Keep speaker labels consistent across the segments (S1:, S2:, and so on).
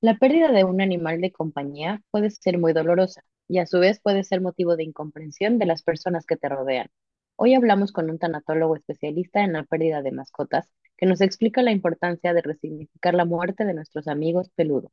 S1: La pérdida de un animal de compañía puede ser muy dolorosa y a su vez puede ser motivo de incomprensión de las personas que te rodean. Hoy hablamos con un tanatólogo especialista en la pérdida de mascotas que nos explica la importancia de resignificar la muerte de nuestros amigos peludos.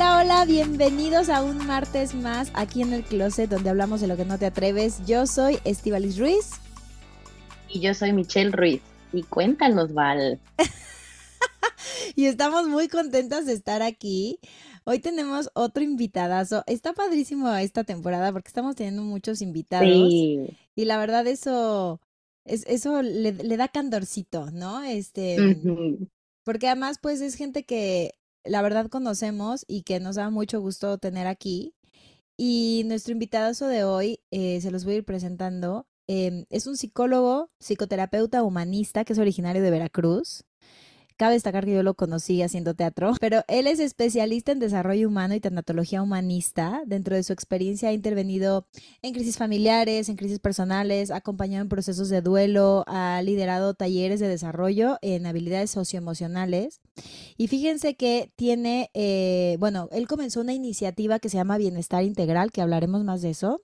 S2: Hola, hola, bienvenidos a un martes más aquí en el closet donde hablamos de lo que no te atreves. Yo soy Estivalis Ruiz.
S1: Y yo soy Michelle Ruiz. Y cuéntanos, Val.
S2: y estamos muy contentas de estar aquí. Hoy tenemos otro invitadazo. Está padrísimo esta temporada porque estamos teniendo muchos invitados. Y la verdad eso, es, eso le, da candorcito, ¿no? Este, porque además pues es gente que la verdad conocemos y que nos da mucho gusto tener aquí. Y nuestro invitado de hoy, eh, se los voy a ir presentando, em, es un psicólogo, psicoterapeuta humanista que es originario de Veracruz. Cabe destacar que yo lo conocí haciendo teatro, pero él es especialista en desarrollo humano y tanatología humanista. Dentro de su experiencia ha intervenido en crisis familiares, en crisis personales, ha acompañado en procesos de duelo, ha liderado talleres de desarrollo en habilidades socioemocionales. Y fíjense que tiene, eh, bueno, él comenzó una iniciativa que se llama Bienestar Integral, que hablaremos más de eso.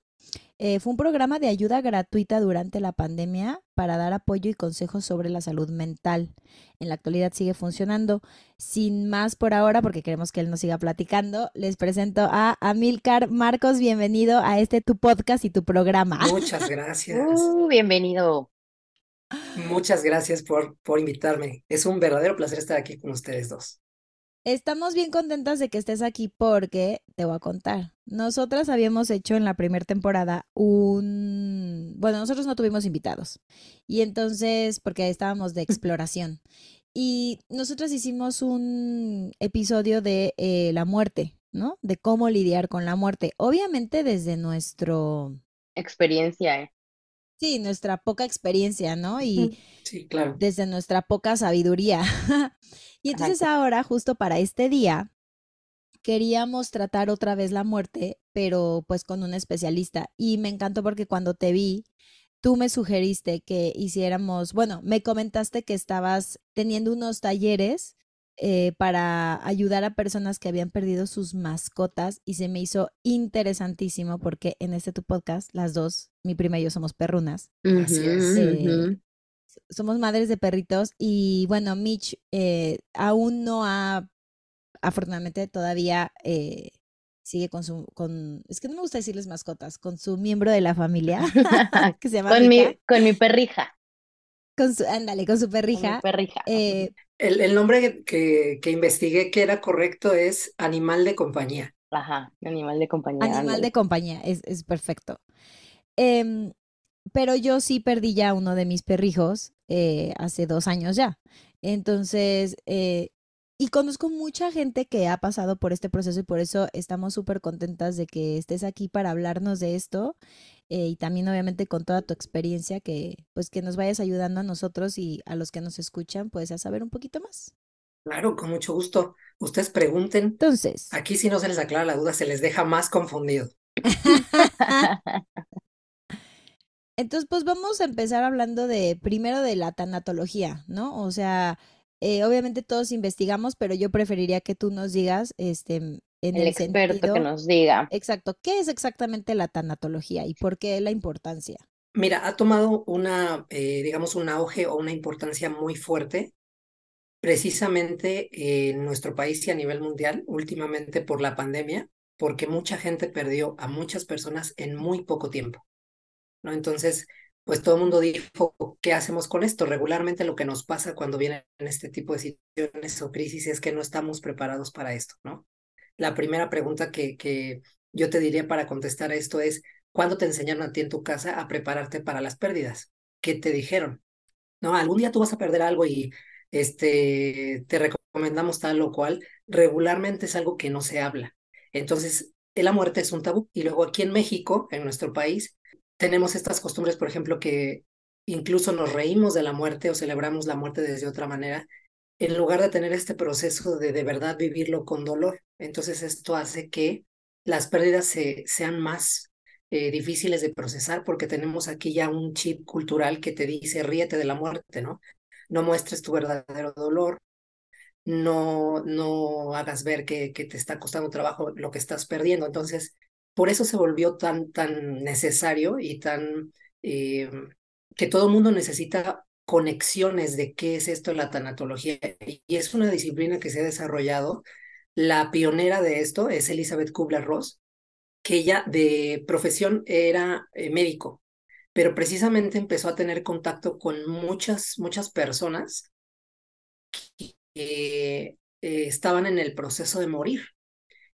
S2: Eh, fue un programa de ayuda gratuita durante la pandemia para dar apoyo y consejos sobre la salud mental. En la actualidad sigue funcionando. Sin más por ahora, porque queremos que él nos siga platicando, les presento a Amilcar Marcos. Bienvenido a este tu podcast y tu programa.
S3: Muchas gracias.
S1: Uh, bienvenido.
S3: Muchas gracias por, por invitarme. Es un verdadero placer estar aquí con ustedes dos.
S2: Estamos bien contentas de que estés aquí porque te voy a contar. Nosotras habíamos hecho en la primera temporada un... Bueno, nosotros no tuvimos invitados. Y entonces, porque estábamos de exploración. Y nosotros hicimos un episodio de eh, la muerte, ¿no? De cómo lidiar con la muerte. Obviamente desde nuestro...
S1: Experiencia, ¿eh?
S2: Sí, nuestra poca experiencia, ¿no? Y
S3: sí, claro.
S2: desde nuestra poca sabiduría. Y entonces ahora, justo para este día, queríamos tratar otra vez la muerte, pero pues con un especialista. Y me encantó porque cuando te vi, tú me sugeriste que hiciéramos, bueno, me comentaste que estabas teniendo unos talleres eh, para ayudar a personas que habían perdido sus mascotas y se me hizo interesantísimo porque en este tu podcast, las dos, mi prima y yo somos perrunas.
S3: Así es.
S2: Eh, somos madres de perritos y bueno, Mitch eh, aún no ha, afortunadamente todavía eh, sigue con su, con, es que no me gusta decirles mascotas, con su miembro de la familia, que se llama
S1: con, mi, con mi perrija.
S2: Con su, ándale, con su perrija.
S1: perrija.
S2: Eh,
S3: el, el, nombre que, que investigué que era correcto es animal de compañía.
S1: Ajá, animal de compañía.
S2: Animal de compañía, es, es perfecto. Eh, pero yo sí perdí ya uno de mis perrijos eh, hace dos años ya. Entonces, eh, y conozco mucha gente que ha pasado por este proceso y por eso estamos súper contentas de que estés aquí para hablarnos de esto eh, y también obviamente con toda tu experiencia que pues que nos vayas ayudando a nosotros y a los que nos escuchan pues a saber un poquito más.
S3: Claro, con mucho gusto. Ustedes pregunten.
S2: Entonces.
S3: Aquí si no se les aclara la duda, se les deja más confundido.
S2: Entonces, pues vamos a empezar hablando de primero de la tanatología, ¿no? O sea, eh, obviamente todos investigamos, pero yo preferiría que tú nos digas, este, en
S1: el, experto que nos diga.
S2: Exacto, ¿qué es exactamente la tanatología y por qué la importancia?
S3: Mira, ha tomado una, eh, digamos, un auge o una importancia muy fuerte precisamente en nuestro país y a nivel mundial, últimamente por la pandemia, porque mucha gente perdió a muchas personas en muy poco tiempo. ¿no? Entonces, pues todo el mundo dijo, ¿qué hacemos con esto? Regularmente lo que nos pasa cuando vienen este tipo de situaciones o crisis es que no estamos preparados para esto, ¿no? La primera pregunta que, que yo te diría para contestar a esto es, ¿cuándo te enseñaron a ti en tu casa a prepararte para las pérdidas? ¿Qué te dijeron? ¿No? Algún día tú vas a perder algo y este, te recomendamos tal o cual, regularmente es algo que no se habla. Entonces, la muerte es un tabú. Y luego aquí en México, en nuestro país, tenemos estas costumbres, por ejemplo, que incluso nos reímos de la muerte o celebramos la muerte desde otra manera, en lugar de tener este proceso de de verdad vivirlo con dolor. Entonces esto hace que las pérdidas se, sean más eh, difíciles de procesar porque tenemos aquí ya un chip cultural que te dice ríete de la muerte, ¿no? No muestres tu verdadero dolor, no, no hagas ver que, que te está costando trabajo lo que estás perdiendo. Entonces, por eso se volvió tan, tan necesario y tan eh, que todo el mundo necesita conexiones de qué es esto la tanatología. Y es una disciplina que se ha desarrollado. La pionera de esto es Elizabeth Kubler-Ross, que ella de profesión era eh, médico, pero precisamente empezó a tener contacto con muchas, muchas personas que eh, estaban en el proceso de morir.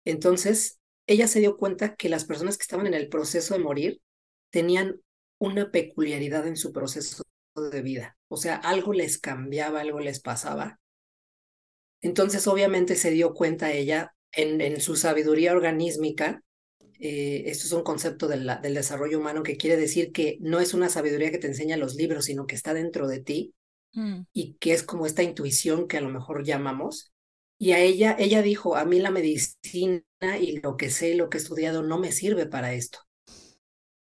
S3: Entonces, ella se dio cuenta que las personas que estaban en el proceso de morir tenían una peculiaridad en su proceso de vida. O sea, algo les cambiaba, algo les pasaba. Entonces, obviamente se dio cuenta ella en, en su sabiduría organísmica. Eh, esto es un concepto del desarrollo humano que quiere decir que no es una sabiduría que te enseña los libros, sino que está dentro de ti mm. y que es como esta intuición que a lo mejor llamamos. Y a ella, ella dijo, a mí la medicina y lo que sé, lo que he estudiado no me sirve para esto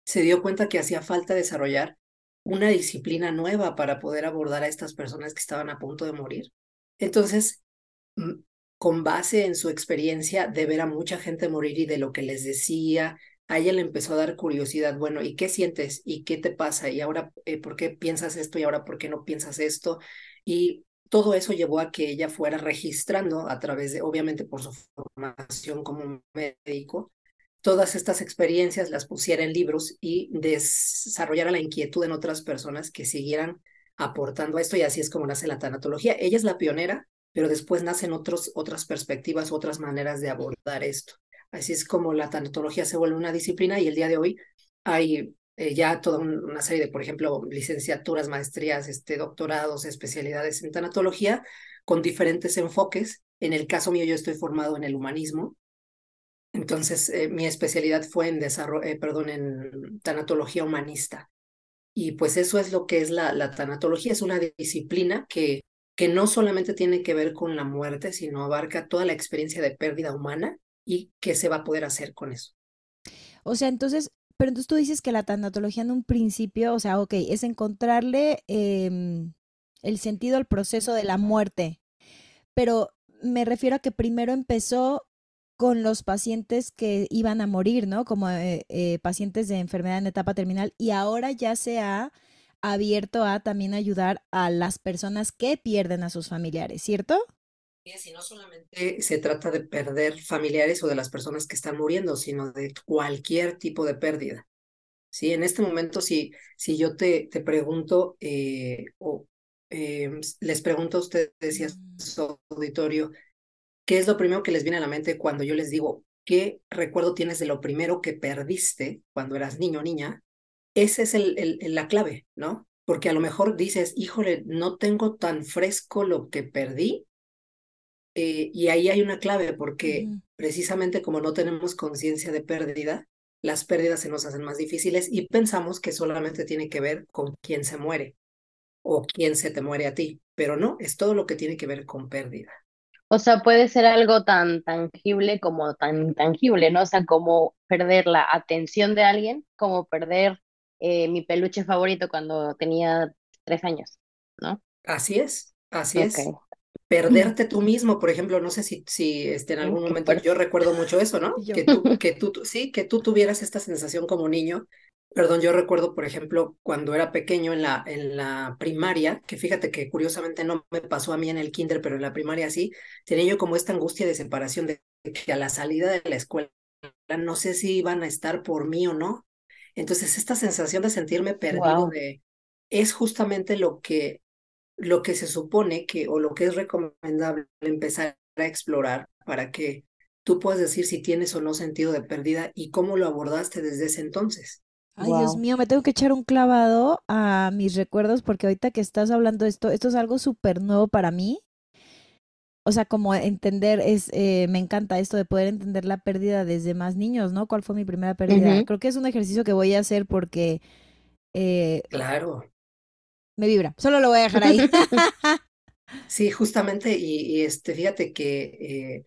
S3: se dio cuenta que hacía falta desarrollar una disciplina nueva para poder abordar a estas personas que estaban a punto de morir. Entonces, mm, con base en su experiencia de ver a mucha gente morir y de lo que les decía, a ella le empezó a dar curiosidad, bueno, ¿y qué sientes? ¿Y qué te pasa? ¿Y ahora eh, por qué piensas esto? ¿Y ahora por qué no piensas esto? Y todo eso llevó a que ella fuera registrando a través de, obviamente por su formación como médico, todas estas experiencias las pusiera en libros y desarrollara la inquietud en otras personas que siguieran aportando a esto y así es como nace la tanatología. Ella es la pionera, pero después nacen otros, otras perspectivas, otras maneras de abordar esto. Así es como la tanatología se vuelve una disciplina y el día de hoy hay eh, ya toda una serie de, por ejemplo, licenciaturas, maestrías, este, doctorados, especialidades en tanatología con diferentes enfoques. En el caso mío, yo estoy formado en el humanismo, entonces, eh, mi especialidad fue en desarrollo, eh, en tanatología humanista. Y pues eso es lo que es la, la tanatología, es una disciplina que, que no solamente tiene que ver con la muerte, sino abarca toda la experiencia de pérdida humana y qué se va a poder hacer con eso.
S2: O sea, entonces, pero entonces tú dices que la tanatología en un principio, o sea, ok, es encontrarle em, el sentido al proceso de la muerte, pero me refiero a que primero empezó con los pacientes que iban a morir, ¿no? Como eh, eh, pacientes de enfermedad en etapa terminal y ahora ya se ha abierto a también ayudar a las personas que pierden a sus familiares, ¿cierto?
S3: Y no solamente se trata de perder familiares o de las personas que están muriendo, sino de cualquier tipo de pérdida. Sí, en este momento, si, si yo te, te pregunto eh, o les pregunto a ustedes y a su auditorio, ¿Qué es lo primero que les viene a la mente cuando yo les digo, ¿qué recuerdo tienes de lo primero que perdiste cuando eras niño o niña? Esa es el, el, la clave, ¿no? Porque a lo mejor dices, híjole, no tengo tan fresco lo que perdí. Eh, y ahí hay una clave, porque precisamente como no tenemos conciencia de pérdida, las pérdidas se nos hacen más difíciles y pensamos que solamente tiene que ver con quién se muere o quién se te muere a ti, pero no, es todo lo que tiene que ver con pérdida.
S1: O sea, puede ser algo tan tangible como tan intangible, ¿no? O sea, como perder la atención de alguien, como perder eh, mi peluche favorito cuando tenía tres años, ¿no?
S3: Así es, así es. Perderte tú mismo, por ejemplo, no sé si, si este, en algún momento, yo recuerdo mucho eso, ¿no? Que tú, que tú, sí, que tú tuvieras esta sensación como niño. Perdón, yo recuerdo, por ejemplo, cuando era pequeño en la, en la primaria, que fíjate que curiosamente no me pasó a mí en el kinder, pero en la primaria sí, tenía yo como esta angustia de separación de que a la salida de la escuela no sé si iban a estar por mí o no. Entonces, esta sensación de sentirme perdido de, es justamente lo que, lo que se supone que, o lo que es recomendable empezar a explorar para que tú puedas decir si tienes o no sentido de pérdida y cómo lo abordaste desde ese entonces.
S2: Ay, Dios mío, me tengo que echar un clavado a mis recuerdos porque ahorita que estás hablando de esto, esto es algo súper nuevo para mí. o sea, como entender, es, eh, me encanta esto de poder entender la pérdida desde más niños, ¿no? ¿Cuál fue mi primera pérdida? Creo que es un ejercicio que voy a hacer porque...
S3: Eh, claro.
S2: Me vibra, solo lo voy a dejar ahí.
S3: sí, justamente, y, este, fíjate que eh,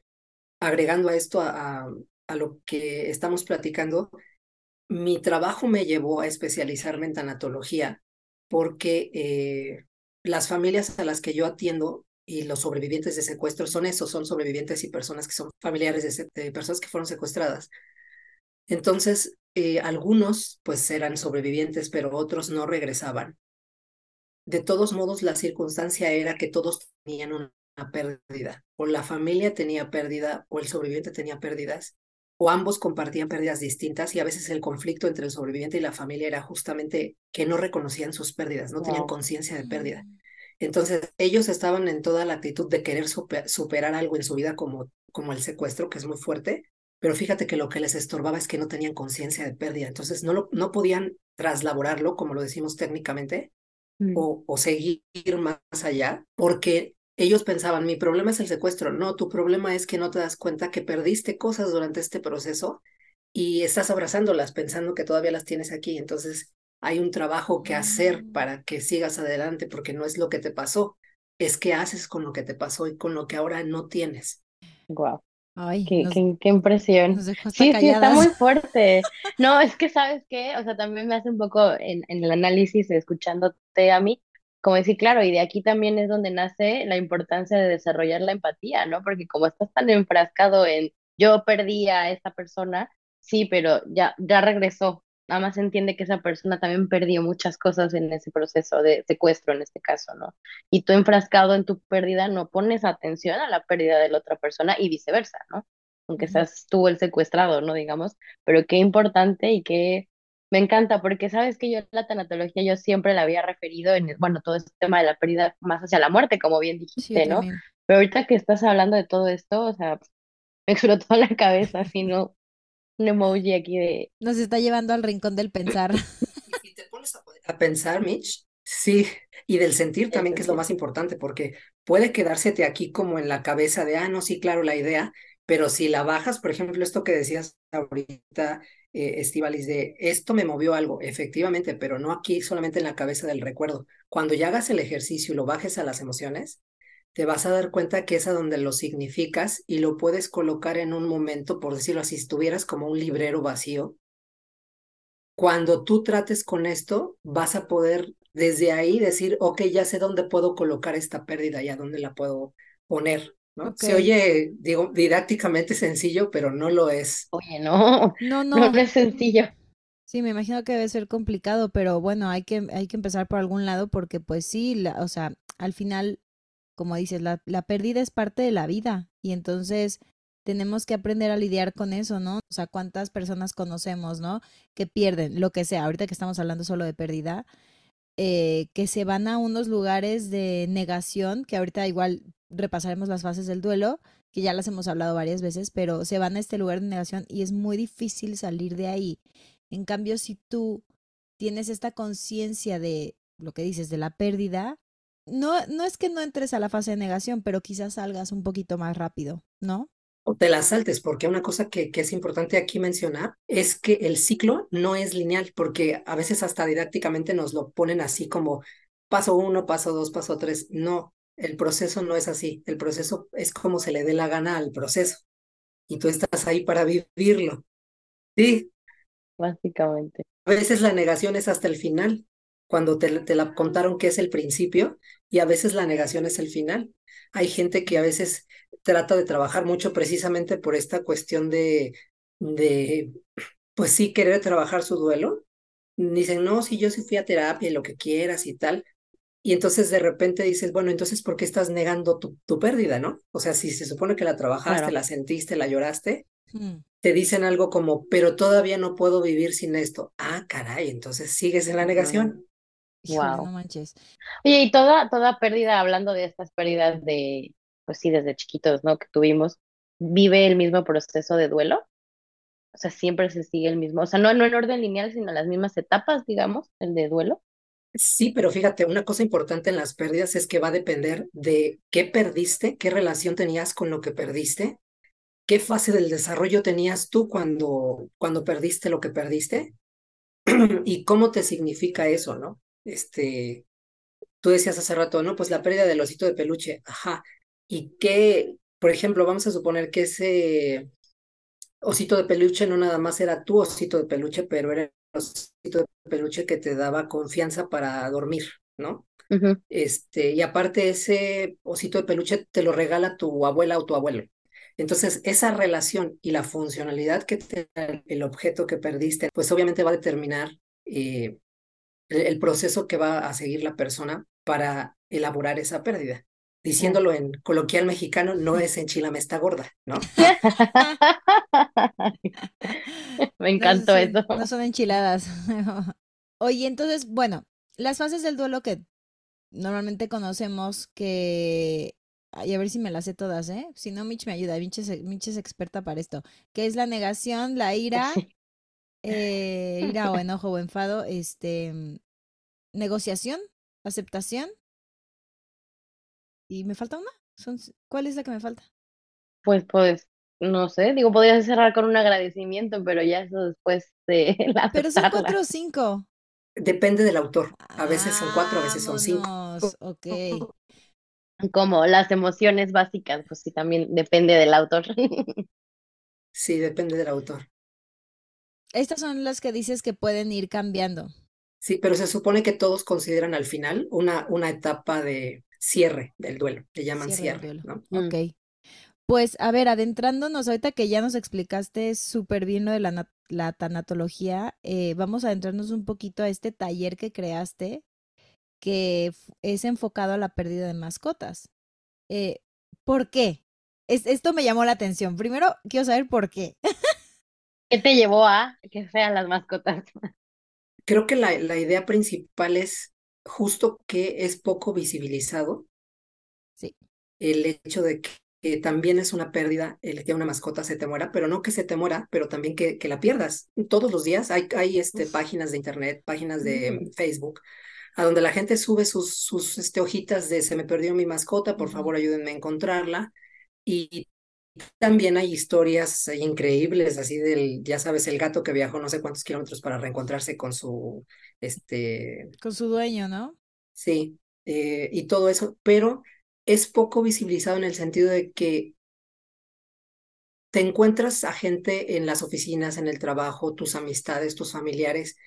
S3: agregando a esto, a, a lo que estamos platicando, mi trabajo me llevó a especializarme en tanatología porque las familias a las que yo atiendo y los sobrevivientes de secuestro son esos, son sobrevivientes y personas que son familiares de, personas que fueron secuestradas. Entonces, eh, algunos pues eran sobrevivientes, pero otros no regresaban. De todos modos, la circunstancia era que todos tenían una pérdida, o la familia tenía pérdida, o el sobreviviente tenía pérdidas, o ambos compartían pérdidas distintas y a veces el conflicto entre el sobreviviente y la familia era justamente que no reconocían sus pérdidas, no tenían conciencia de pérdida. Mm. Entonces, ellos estaban en toda la actitud de querer superar algo en su vida como, como el secuestro, que es muy fuerte, pero fíjate que lo que les estorbaba es que no tenían conciencia de pérdida, entonces no, lo, no podían traslaborarlo, como lo decimos técnicamente, mm. o, o seguir más allá, porque ellos pensaban, mi problema es el secuestro. No, tu problema es que no te das cuenta que perdiste cosas durante este proceso y estás abrazándolas pensando que todavía las tienes aquí. Entonces, hay un trabajo que hacer
S2: Mm.
S3: para que sigas adelante porque no es lo que te pasó, es qué haces con lo que te pasó y con lo que ahora no tienes.
S1: Wow.
S2: Ay,
S1: Qué,
S2: nos,
S1: qué, qué impresión.
S2: nos dejó hasta
S1: Sí, sí, está muy fuerte. No, es que sabes qué, o sea, también me hace un poco en, en el análisis, escuchándote a mí, como decir, claro, y de aquí también es donde nace la importancia de desarrollar la empatía, ¿no? Porque como estás tan enfrascado en yo perdí a esta persona, sí, pero ya, ya regresó, nada más entiende que esa persona también perdió muchas cosas en ese proceso de secuestro, en este caso, ¿no? Y tú enfrascado en tu pérdida no pones atención a la pérdida de la otra persona y viceversa, ¿no? Aunque seas tú el secuestrado, ¿no? Digamos, pero qué importante y qué... Me encanta porque sabes que yo la tanatología yo siempre la había referido en, bueno, todo este tema de la pérdida más hacia la muerte, como bien
S2: Sí,
S1: dijiste, ¿no?
S2: también.
S1: Pero ahorita que estás hablando de todo esto, o sea, me explotó la cabeza, así, ¿no? Un emoji aquí de,
S2: Nos está llevando al rincón del pensar.
S3: Y si te pones a, a pensar, Mitch, sí, y del sentir también, que es lo más importante, porque puede quedársete aquí como en la cabeza de, ah, no, sí, claro, la idea, pero si la bajas, por ejemplo, esto que decías ahorita, eh, Estivalis, de esto me movió algo, efectivamente, pero no aquí solamente en la cabeza del recuerdo. Cuando ya hagas el ejercicio y lo bajes a las emociones, te vas a dar cuenta que es a donde lo significas y lo puedes colocar en un momento, por decirlo así, si estuvieras como un librero vacío. Cuando tú trates con esto, vas a poder desde ahí decir, ok, ya sé dónde puedo colocar esta pérdida y a dónde la puedo poner, ¿no? Se oye, digo, didácticamente sencillo, pero no lo es.
S1: Oye, no,
S2: No,
S1: no,
S2: no.
S1: no es sencillo.
S2: Sí, me imagino que debe ser complicado, pero bueno, hay que, hay que empezar por algún lado porque pues sí, la- o sea, al final, como dices, la, pérdida es parte de la vida y entonces tenemos que aprender a lidiar con eso, ¿no? O sea, cuántas personas conocemos, ¿no? Que pierden, lo que sea, ahorita que estamos hablando solo de pérdida, eh, que se van a unos lugares de negación, que ahorita igual repasaremos las fases del duelo, que ya las hemos hablado varias veces, pero se van a este lugar de negación y es muy difícil salir de ahí. En cambio, si tú tienes esta conciencia de lo que dices, de la pérdida, no, no es que no entres a la fase de negación, pero quizás salgas un poquito más rápido, ¿no?
S3: O te la saltes, porque una cosa que, que es importante aquí mencionar es que el ciclo no es lineal, porque a veces hasta didácticamente nos lo ponen así como paso uno, paso dos, paso tres. No, el proceso no es así. El proceso es como se le dé la gana al proceso. Y tú estás ahí para vivirlo. Sí,
S1: Básicamente.
S3: a veces la negación es hasta el final, cuando te, te la contaron que es el principio, y a veces la negación es el final. Hay gente que a veces trata de trabajar mucho precisamente por esta cuestión de, de, pues sí, querer trabajar su duelo. Dicen, no, si yo sí fui a terapia y lo que quieras y tal. Y entonces de repente dices, bueno, entonces, ¿por qué estás negando tu, tu pérdida, no? O sea, si se supone que la trabajaste,
S1: Claro.
S3: la sentiste, la lloraste,
S2: Hmm,
S3: te dicen algo como, pero todavía no puedo vivir sin esto. Ah, caray, entonces sigues en la negación.
S2: Híjole,
S1: Wow.
S2: no manches.
S1: Oye, y toda, toda pérdida, hablando de estas pérdidas de, pues sí, desde chiquitos, ¿no? Que tuvimos, ¿vive el mismo proceso de duelo? O sea, siempre se sigue el mismo, o sea, no, no en orden lineal, sino las mismas etapas, digamos, el de duelo.
S3: Sí, pero fíjate, una cosa importante en las pérdidas es que va a depender de qué perdiste, qué relación tenías con lo que perdiste, qué fase del desarrollo tenías tú cuando, cuando perdiste lo que perdiste y cómo te significa eso, ¿no? Este, tú decías hace rato, ¿no? Pues la pérdida del osito de peluche, ajá. Y qué, por ejemplo, vamos a suponer que ese osito de peluche no nada más era tu osito de peluche, pero era osito de peluche que te daba confianza para dormir, ¿no? Este, y aparte ese osito de peluche te lo regala tu abuela o tu abuelo. Entonces, esa relación y la funcionalidad que te da el objeto que perdiste, pues obviamente va a determinar eh, el, proceso que va a seguir la persona para elaborar esa pérdida. Diciéndolo en coloquial mexicano, no es enchilame esta gorda, ¿no?
S1: Me encantó eso.
S2: No son enchiladas. Oye, entonces, bueno, las fases del duelo que normalmente conocemos que... Ay, a ver si me las sé todas, ¿eh? Si no, Mitch me ayuda. Mitch es, experta para esto. Que es la negación, la ira, eh, ira o enojo o enfado, este, negociación, aceptación. ¿Y me falta una? Son, ¿Cuál es la que me falta?
S1: Pues, pues, no sé, digo, podrías cerrar con un agradecimiento, pero ya eso después de
S2: la Pero son cuatro o cinco.
S3: Depende del autor. A veces son cuatro, a veces son cinco.
S2: Ok.
S1: Como las emociones básicas, pues sí, también depende del autor.
S3: Sí, depende del autor.
S2: Estas son las que dices que pueden ir cambiando.
S3: Sí, pero se supone que todos consideran al final una, una etapa de cierre del duelo, le llaman cierre. ¿no?
S2: Ok. Pues a ver, adentrándonos ahorita que ya nos explicaste súper bien lo de la, la tanatología, eh, vamos a adentrarnos un poquito a este taller que creaste, que es enfocado a la pérdida de mascotas. Eh, ¿Por qué? Es, esto me llamó la atención. Primero, quiero saber por qué.
S1: ¿Qué te llevó a que sean las mascotas?
S3: Creo que la, la idea principal es justo que es poco visibilizado.
S2: Sí.
S3: El hecho de que también es una pérdida el que una mascota se te muera, pero no que se te muera, pero también que, que la pierdas. Todos los días hay, hay este, páginas de internet, páginas de Facebook, a donde la gente sube sus, sus este, hojitas de se me perdió mi mascota, por favor ayúdenme a encontrarla. Y también hay historias increíbles, así del, ya sabes, el gato que viajó no sé cuántos kilómetros para reencontrarse con su, este...
S2: Con su dueño, ¿no?
S3: Sí, eh, y todo eso, pero es poco visibilizado en el sentido de que te encuentras a gente en las oficinas, en el trabajo, tus amistades, tus familiares,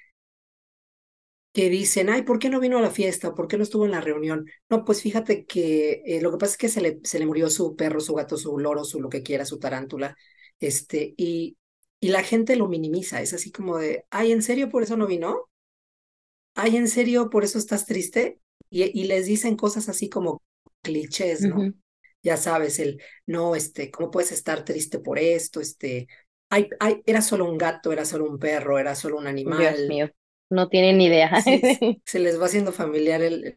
S3: que dicen, ay, ¿por qué no vino a la fiesta? ¿Por qué no estuvo en la reunión? No, pues fíjate que eh, lo que pasa es que se le, se le murió su perro, su gato, su loro, su lo que quiera, su tarántula, este, y, y la gente lo minimiza, es así como de, ay, ¿en serio por eso no vino? Ay, ¿en serio por eso estás triste? Y, y les dicen cosas así como clichés, ¿no? Ya sabes, el, no, este, ¿cómo puedes estar triste por esto? Este, ay, ay, era solo un gato, era solo un perro, era solo un animal.
S1: Dios mío, no tienen ni idea.
S3: se les va haciendo familiar el,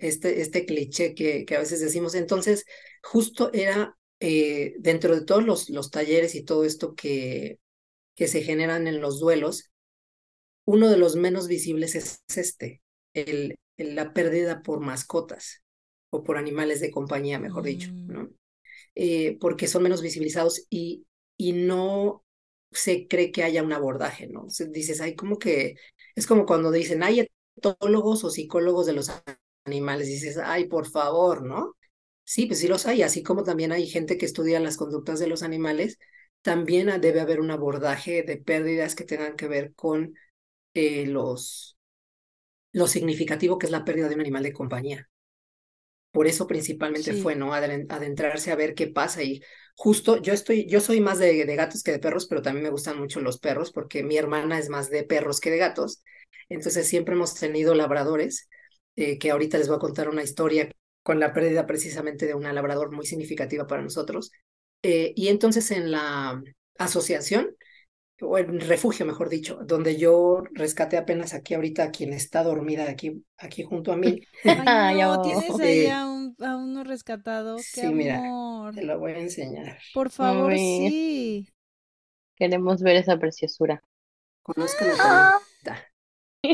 S3: este, este cliché que, que a veces decimos. Entonces, justo era eh, dentro de todos los, los talleres y todo esto que, que se generan en los duelos, uno de los menos visibles es este, el, la pérdida por mascotas o por animales de compañía, mejor dicho, mm. ¿no? Eh, porque son menos visibilizados y, y no se cree que haya un abordaje, ¿no? dices, hay como que, es como cuando dicen, hay etólogos o psicólogos de los animales, dices, ay, por favor, ¿no? Sí, pues sí los hay, así como también hay gente que estudia las conductas de los animales, también debe haber un abordaje de pérdidas que tengan que ver con eh, los, lo significativo que es la pérdida de un animal de compañía. Por eso principalmente fue, ¿no? Adentrarse a ver qué pasa. Y justo yo estoy, yo soy más de, gatos que de perros, pero también me gustan mucho los perros porque mi hermana es más de perros que de gatos. Entonces siempre hemos tenido labradores, eh, que ahorita les voy a contar una historia con la pérdida precisamente de una labrador muy significativa para nosotros. Eh, y entonces en la asociación o en refugio, mejor dicho, donde yo rescaté apenas aquí ahorita a quien está dormida aquí, aquí junto a mí.
S2: Ay, no, tienes ahí a, un, a uno rescatado. Qué
S3: sí, mira, te lo voy a enseñar.
S2: Por favor, sí.
S1: Queremos ver esa preciosura.
S3: Conozcan a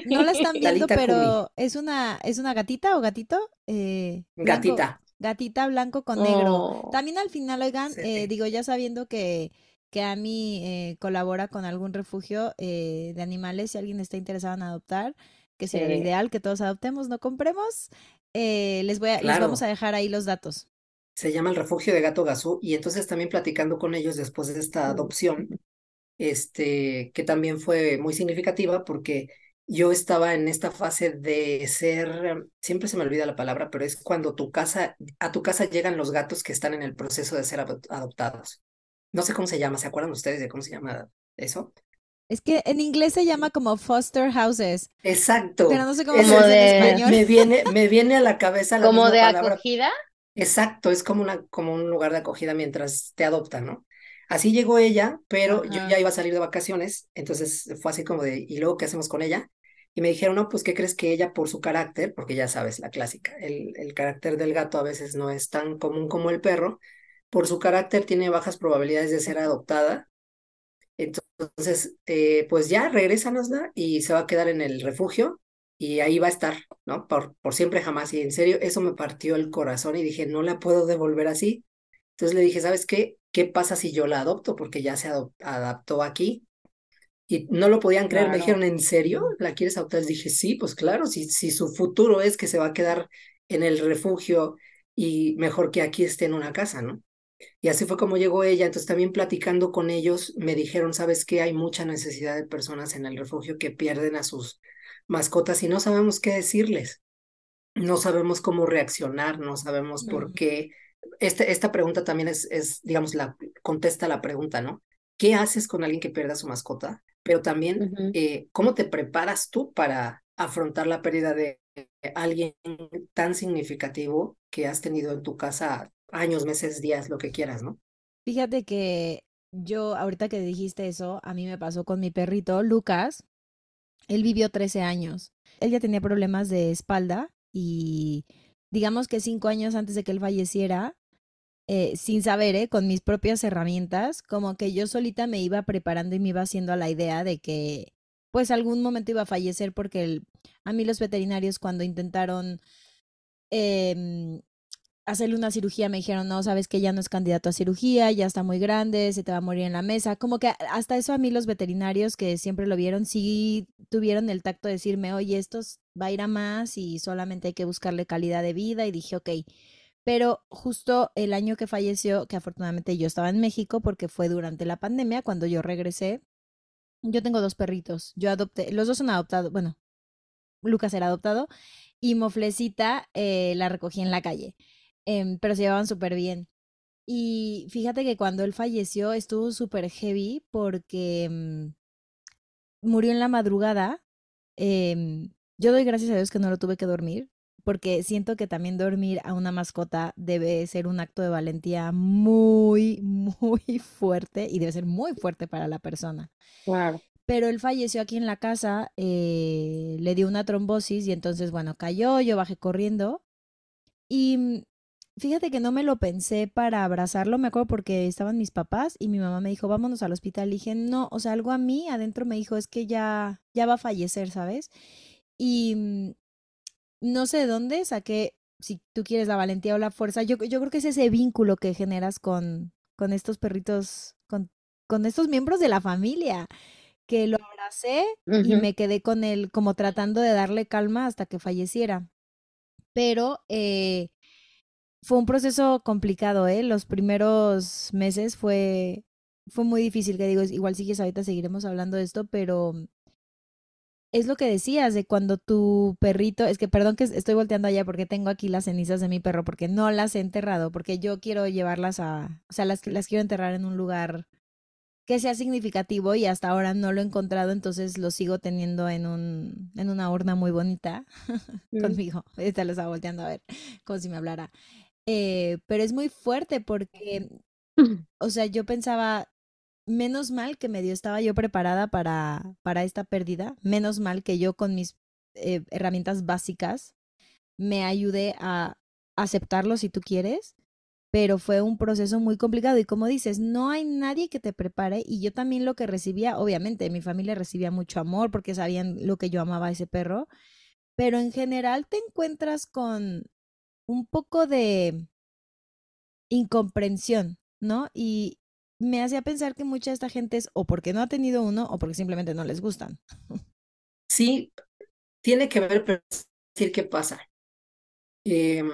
S2: No la están viendo, pero es una, es una gatita o gatito. Eh,
S3: gatita.
S2: Gatita blanco con negro. Oh. También al final, oigan, eh, digo, ya sabiendo que, que Ami eh, colabora con algún refugio de animales, si alguien está interesado en adoptar, que sería lo ideal que todos adoptemos, no compremos. les, voy a, les vamos a dejar ahí los datos.
S3: Se llama el refugio de Gato Gazú y entonces también platicando con ellos después de esta adopción, este, que también fue muy significativa porque yo estaba en esta fase de ser, siempre se me olvida la palabra, pero es cuando tu casa, a tu casa llegan los gatos que están en el proceso de ser adoptados. No sé cómo se llama, ¿se acuerdan ustedes de cómo se llama eso?
S2: Es que en inglés se llama como foster houses.
S3: Exacto.
S2: Pero no sé cómo se llama en español.
S3: Me viene, me viene a la cabeza la
S1: ¿Como de acogida?
S3: Exacto, es como, una, como un lugar de acogida mientras te adoptan, ¿no? Así llegó ella, pero yo ya iba a salir de vacaciones, entonces fue así como de, ¿y luego qué hacemos con ella? Y me dijeron, no, pues, ¿qué crees que ella por su carácter, porque ya sabes, la clásica, el, el carácter del gato a veces no es tan común como el perro, por su carácter tiene bajas probabilidades de ser adoptada. Entonces, eh, pues ya, regrésanosla y se va a quedar en el refugio y ahí va a estar, ¿no? Por, por siempre jamás. Y en serio, eso me partió el corazón y dije, no la puedo devolver así. Entonces le dije, ¿sabes qué? ¿Qué pasa si yo la adopto? Porque ya se adaptó aquí. Y no lo podían creer, me dijeron, ¿en serio? ¿La quieres adoptar? Les dije, sí, pues claro, si, si su futuro es que se va a quedar en el refugio y mejor que aquí esté en una casa, ¿no? Y así fue como llegó ella. Entonces también platicando con ellos, me dijeron, ¿sabes qué? Hay mucha necesidad de personas en el refugio que pierden a sus mascotas y no sabemos qué decirles. No sabemos cómo reaccionar, no sabemos por qué. Este, esta pregunta también es, es, digamos, la contesta la pregunta, ¿no? ¿Qué haces con alguien que pierda su mascota? Pero también, eh, ¿cómo te preparas tú para afrontar la pérdida de alguien tan significativo que has tenido en tu casa años, meses, días, lo que quieras, ¿no?
S2: Fíjate que yo, ahorita que dijiste eso, a mí me pasó con mi perrito, Lucas, él vivió 13 años. Él ya tenía problemas de espalda y digamos que cinco años antes de que él falleciera, eh, sin saber, ¿eh? con mis propias herramientas, como que yo solita me iba preparando y me iba haciendo a la idea de que pues algún momento iba a fallecer porque a mí los veterinarios cuando intentaron eh, hacerle una cirugía, me dijeron, no, sabes que ya no es candidato a cirugía, ya está muy grande, se te va a morir en la mesa. Como que hasta eso a mí los veterinarios que siempre lo vieron, sí tuvieron el tacto de decirme, oye, esto va a ir a más y solamente hay que buscarle calidad de vida. Y dije, ok. Pero justo el año que falleció, que afortunadamente yo estaba en México porque fue durante la pandemia, cuando yo regresé, yo tengo dos perritos. Yo adopté, los dos son adoptados, bueno, Lucas era adoptado y Moflecita eh, la recogí en la calle. Em, pero se llevaban súper bien. Y fíjate que cuando él falleció estuvo súper heavy porque mm, murió en la madrugada. Em, yo doy gracias a Dios que no lo tuve que dormir, porque siento que también dormir a una mascota debe ser un acto de valentía muy, muy fuerte y debe ser muy fuerte para la persona.
S1: Claro.
S2: Pero él falleció aquí en la casa, eh, le dio una trombosis y entonces, bueno, cayó, yo bajé corriendo y mm, Fíjate que no me lo pensé para abrazarlo, me acuerdo porque estaban mis papás y mi mamá me dijo, vámonos al hospital. Y dije, no, o sea, algo a mí adentro me dijo, es que ya, ya va a fallecer, ¿sabes? Y mm, no sé de dónde saqué, si tú quieres, la valentía o la fuerza. Yo, yo creo que es ese vínculo que generas con, con estos perritos, con, con estos miembros de la familia, que lo abracé y me quedé con él como tratando de darle calma hasta que falleciera. Pero... Eh, fue un proceso complicado, ¿eh? Los primeros meses fue, fue muy difícil, que digo, igual sigues ahorita, seguiremos hablando de esto, pero es lo que decías de cuando tu perrito, es que perdón que estoy volteando allá porque tengo aquí las cenizas de mi perro, porque no las he enterrado, porque yo quiero llevarlas a, o sea, las, las quiero enterrar en un lugar que sea significativo y hasta ahora no lo he encontrado, entonces lo sigo teniendo en un, en una urna muy bonita mm. conmigo. Ahorita lo estaba volteando a ver, como si me hablara. Eh, pero es muy fuerte porque, o sea, yo pensaba, menos mal que medio estaba yo preparada para, para esta pérdida, menos mal que yo con mis eh, herramientas básicas me ayudé a aceptarlo si tú quieres, pero fue un proceso muy complicado. Y como dices, no hay nadie que te prepare y yo también lo que recibía, obviamente mi familia recibía mucho amor porque sabían lo que yo amaba a ese perro, pero en general te encuentras con un poco de incomprensión, ¿no? Y me hacía pensar que mucha de esta gente es o porque no ha tenido uno o porque simplemente no les gustan.
S3: Sí, tiene que ver, pero decir qué pasa. Em,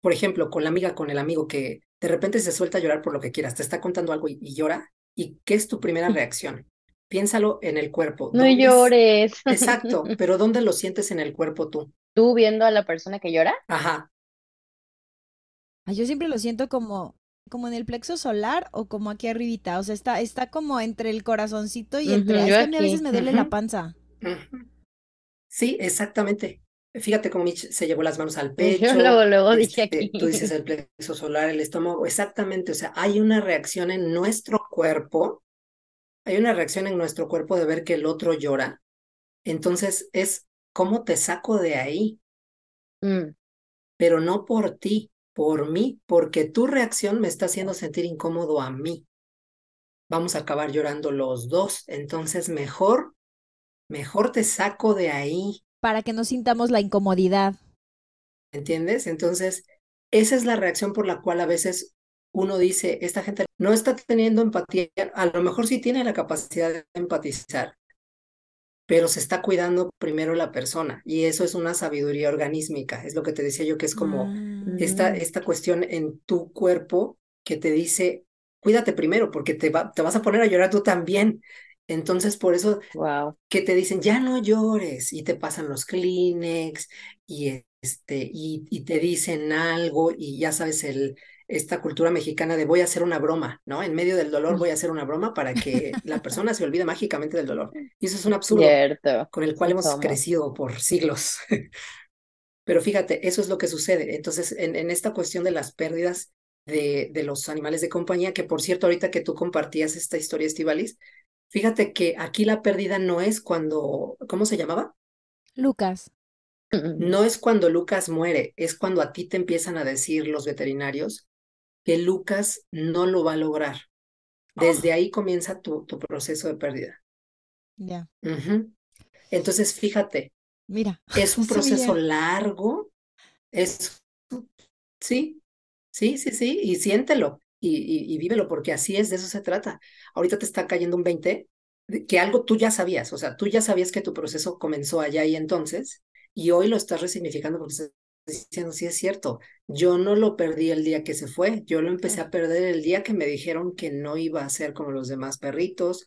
S3: por ejemplo, con la amiga, con el amigo que de repente se suelta a llorar por lo que quieras, te está contando algo y, llora, ¿y qué es tu primera reacción? Piénsalo en el cuerpo.
S1: No llores.
S3: Exacto, pero ¿dónde lo sientes en el cuerpo tú?
S1: ¿Tú viendo a la persona que llora?
S3: Ajá.
S2: Yo siempre lo siento como, como en el plexo solar o como aquí arribita, o sea, está, está como entre el corazoncito y entre... es que a mí a veces me duele la panza.
S3: Sí, exactamente. Fíjate cómo Mitch se llevó las manos al pecho.
S1: Yo luego, luego dije
S3: este,
S1: aquí.
S3: Tú dices el plexo solar, el estómago. Exactamente. O sea, hay una reacción en nuestro cuerpo. Hay una reacción en nuestro cuerpo de ver que el otro llora. Entonces es cómo te saco de ahí.
S1: Mm.
S3: Pero no por ti, por mí, porque tu reacción me está haciendo sentir incómodo a mí. Vamos a acabar llorando los dos. Entonces mejor, mejor te saco de ahí
S2: para que no sintamos la incomodidad.
S3: ¿Entiendes? Entonces, esa es la reacción por la cual a veces uno dice, esta gente no está teniendo empatía, a lo mejor sí tiene la capacidad de empatizar, pero se está cuidando primero la persona y eso es una sabiduría organísmica, es lo que te decía yo, que es como esta,
S2: Ah.
S3: esta cuestión en tu cuerpo que te dice, cuídate primero porque te, va, te vas a poner a llorar tú también. Entonces, por eso
S1: Wow.
S3: que te dicen, ya no llores, y te pasan los Kleenex, y, este, y, y te dicen algo, y ya sabes, el, esta cultura mexicana de voy a hacer una broma, ¿no? En medio del dolor voy a hacer una broma para que la persona se olvide mágicamente del dolor. Y eso es un absurdo
S1: Cierto.
S3: con el cual hemos crecido por siglos. Pero fíjate, eso es lo que sucede. Entonces, en, en esta cuestión de las pérdidas de, de los animales de compañía, que por cierto, ahorita que tú compartías esta historia, Estivalis, Fíjate que aquí la pérdida no es cuando, ¿cómo se llamaba?
S2: Lucas.
S3: No es cuando Lucas muere, es cuando a ti te empiezan a decir los veterinarios que Lucas no lo va a lograr. Desde ahí comienza tu, tu proceso de pérdida.
S2: Ya.
S3: Entonces, fíjate,
S2: Mira.
S3: es un proceso largo, es, sí, sí, sí, sí, y siéntelo y, y, y vívelo, porque así es, de eso se trata. Ahorita te está cayendo un 20, de- que algo tú ya sabías, o sea, tú ya sabías que tu proceso comenzó allá y entonces, y hoy lo estás resignificando porque estás diciendo, sí es cierto, yo no lo perdí el día que se fue, yo lo empecé a perder el día que me dijeron que no iba a ser como los demás perritos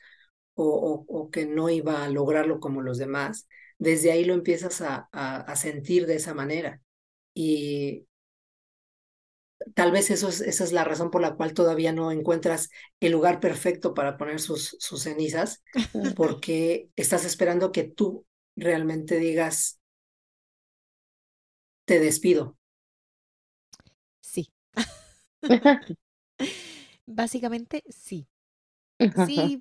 S3: o, o, o que no iba a lograrlo como los demás. Desde ahí lo empiezas a, a, a sentir de esa manera. Y, tal vez eso es, esa es la razón por la cual todavía no encuentras el lugar perfecto para poner sus, sus cenizas, porque estás esperando que tú realmente digas, te despido.
S2: Sí. Básicamente, sí. Sí.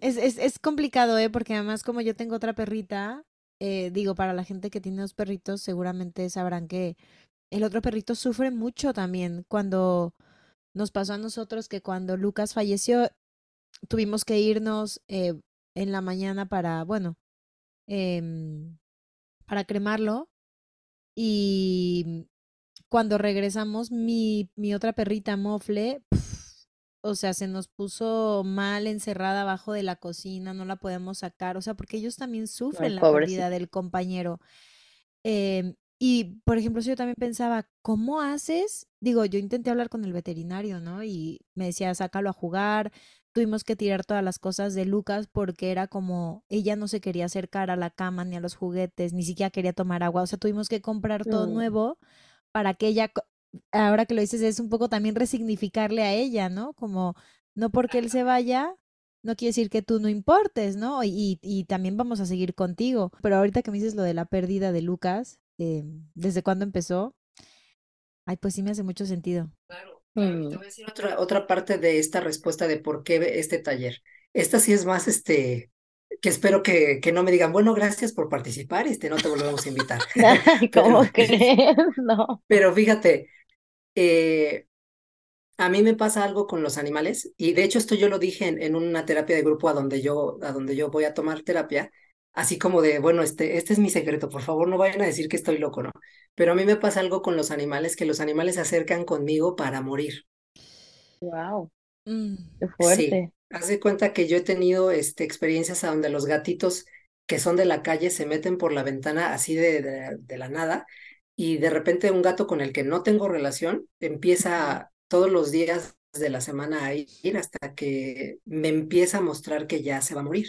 S2: Es, es, es complicado, ¿eh? Porque además como yo tengo otra perrita, eh, digo, para la gente que tiene dos perritos, seguramente sabrán que el otro perrito sufre mucho también. Cuando nos pasó a nosotros que cuando Lucas falleció, tuvimos que irnos eh, en la mañana para, bueno, em, para cremarlo. Y cuando regresamos, mi, mi otra perrita, Mofle, pf, o sea, se nos puso mal encerrada abajo de la cocina, no la podemos sacar, o sea, porque ellos también sufren la pérdida del compañero. Em, y, por ejemplo, si yo también pensaba, ¿cómo haces? Digo, yo intenté hablar con el veterinario, ¿no? Y me decía, sácalo a jugar. Tuvimos que tirar todas las cosas de Lucas porque era como, ella no se quería acercar a la cama ni a los juguetes, ni siquiera quería tomar agua. O sea, tuvimos que comprar todo
S1: Mm.
S2: nuevo para que ella, ahora que lo dices, es un poco también resignificarle a ella, ¿no? Como, no porque él se vaya, no quiere decir que tú no importes, ¿no? Y, y también vamos a seguir contigo. Pero ahorita que me dices lo de la pérdida de Lucas, eh, ¿desde cuándo empezó? Ay, pues sí me hace mucho sentido.
S3: Claro,
S1: Mm.
S3: Te voy a decir otra, otra parte de esta respuesta de por qué este taller. Esta sí es más, este, que espero que, que no me digan, bueno, gracias por participar, este, no te volvemos a invitar.
S1: ¿cómo
S3: Pero-
S1: crees? No.
S3: Pero fíjate, eh, a mí me pasa algo con los animales y de hecho esto yo lo dije en, en, una terapia de grupo a donde yo a donde yo voy a tomar terapia, así como de, bueno, este este es mi secreto, por favor, no vayan a decir que estoy loco, ¿no? Pero a mí me pasa algo con los animales que los animales se acercan conmigo para morir.
S1: Wow. Mm. Qué fuerte.
S3: Sí. Haz de cuenta que yo he tenido este, experiencias a donde los gatitos que son de la calle se meten por la ventana así de, de, de la nada y de repente un gato con el que no tengo relación empieza todos los días de la semana a ir hasta que me empieza a mostrar que ya se va a morir.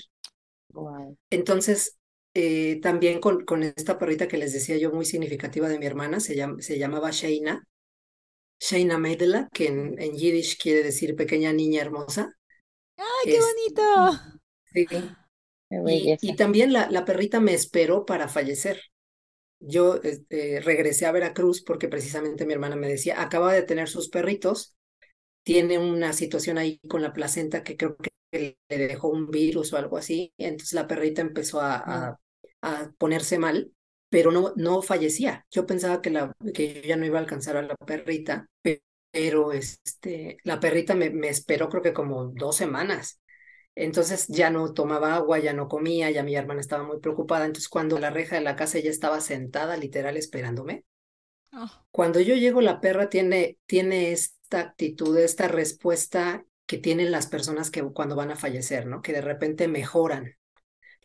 S3: Entonces, eh, también con, con, esta perrita que les decía yo muy significativa de mi hermana, se, se llamaba Sheina, Sheina Meidela, que en, en, Yiddish quiere decir pequeña niña hermosa.
S2: ¡Ay, qué bonito!
S3: Sí. Y, y, también la, la perrita me esperó para fallecer yo este, regresé a Veracruz porque precisamente mi hermana me decía, acaba de tener sus perritos, tiene una situación ahí con la placenta que creo que le dejó un virus o algo así, entonces la perrita empezó a, a, ponerse mal, pero no, no fallecía. Yo pensaba que, la, que yo ya no iba a alcanzar a la perrita, pero este, la perrita me, me esperó creo que como dos semanas entonces ya no tomaba agua, ya no comía, ya mi hermana estaba muy preocupada. Entonces cuando la reja de la casa ella estaba sentada literal esperándome. Oh. Cuando yo llego la perra tiene, tiene esta actitud, esta respuesta que tienen las personas que cuando van a fallecer, ¿no? Que de repente mejoran.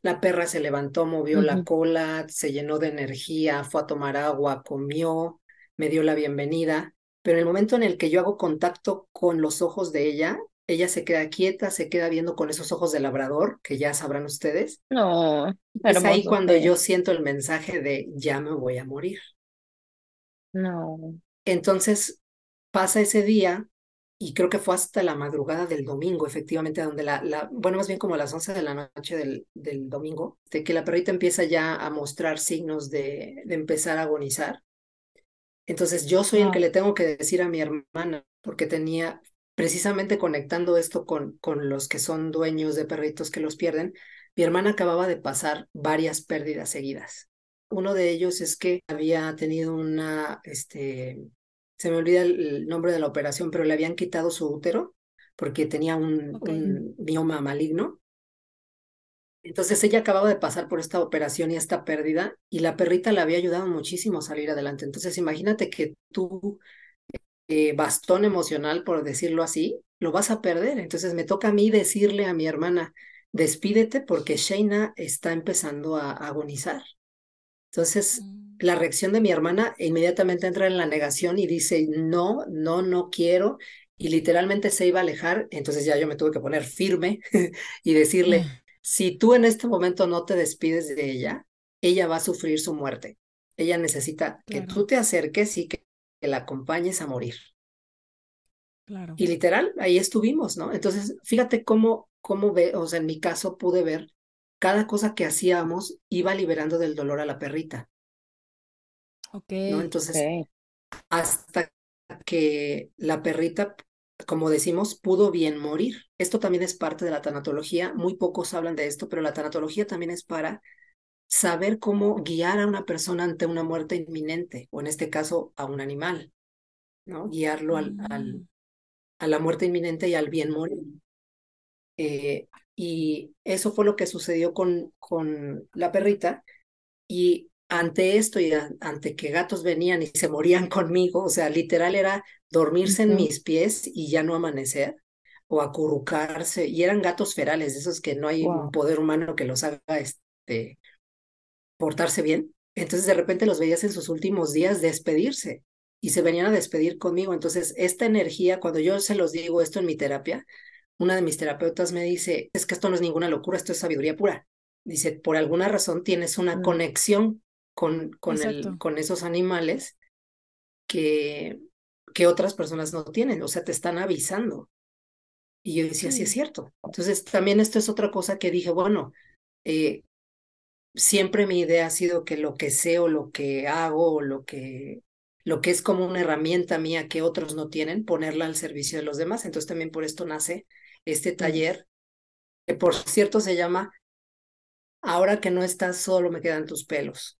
S3: La perra se levantó, movió la cola, se llenó de energía, fue a tomar agua, comió, me dio la bienvenida. Pero en el momento en el que yo hago contacto con los ojos de ella, ella se queda quieta, se queda viendo con esos ojos de labrador, que ya sabrán ustedes.
S1: No,
S3: es ahí cuando yo siento el mensaje de ya me voy a morir.
S1: No.
S3: Entonces pasa ese día y creo que fue hasta la madrugada del domingo, efectivamente, donde la, la bueno, más bien como a las 11 de la noche del, del domingo, de que la perrita empieza ya a mostrar signos de, de empezar a agonizar. Entonces yo soy el que le tengo que decir a mi hermana, porque tenía, precisamente conectando esto con, con los que son dueños de perritos que los pierden, mi hermana acababa de pasar varias pérdidas seguidas. Uno de ellos es que había tenido una, este, se me olvida el, nombre de la operación, pero le habían quitado su útero porque tenía un, un mioma maligno. Entonces ella acababa de pasar por esta operación y esta pérdida y la perrita le había ayudado muchísimo a salir adelante. Entonces imagínate que tú eh, bastón emocional, por decirlo así, lo vas a perder. Entonces me toca a mí decirle a mi hermana, despídete porque Shaina está empezando a, agonizar. Entonces, mm. La reacción de mi hermana inmediatamente entra en la negación y dice, no, no, no quiero. Y literalmente se iba a alejar. Entonces ya yo me tuve que poner firme y decirle, mm. si tú en este momento no te despides de ella, ella va a sufrir su muerte. Ella necesita que tú te acerques y que la acompañes a morir.
S2: Claro.
S3: Y literal, ahí estuvimos, ¿no? Entonces, fíjate cómo, cómo ve, o sea, en mi caso pude ver cada cosa que hacíamos iba liberando del dolor a la perrita.
S2: Ok.
S3: ¿no? Entonces, hasta que la perrita, como decimos, pudo bien morir. Esto también es parte de la tanatología. Muy pocos hablan de esto, pero la tanatología también es para saber cómo guiar a una persona ante una muerte inminente, o en este caso a un animal, ¿no? Guiarlo al, al, mm. a la muerte inminente y al bien morir. Eh, y eso fue lo que sucedió con, con la perrita. Y ante esto y ante que gatos venían y se morían conmigo, o sea, literal era dormirse en mis pies y ya no amanecer o acurrucarse. Y eran gatos ferales, esos que no hay un poder humano que los haga este, portarse bien. Entonces de repente los veías en sus últimos días despedirse y se venían a despedir conmigo. Entonces esta energía, cuando yo se los digo esto en mi terapia, una de mis terapeutas me dice, es que esto no es ninguna locura, esto es sabiduría pura. Dice, por alguna razón tienes una mm. conexión con, con, el, con esos animales que, que otras personas no tienen, o sea, te están avisando. Y yo decía, sí, es cierto. Entonces, también esto es otra cosa que dije, bueno, eh, siempre mi idea ha sido que lo que sé o lo que hago o lo que, lo que es como una herramienta mía que otros no tienen, ponerla al servicio de los demás. Entonces también por esto nace este taller, que por cierto se llama Ahora que no estás solo me quedan tus pelos.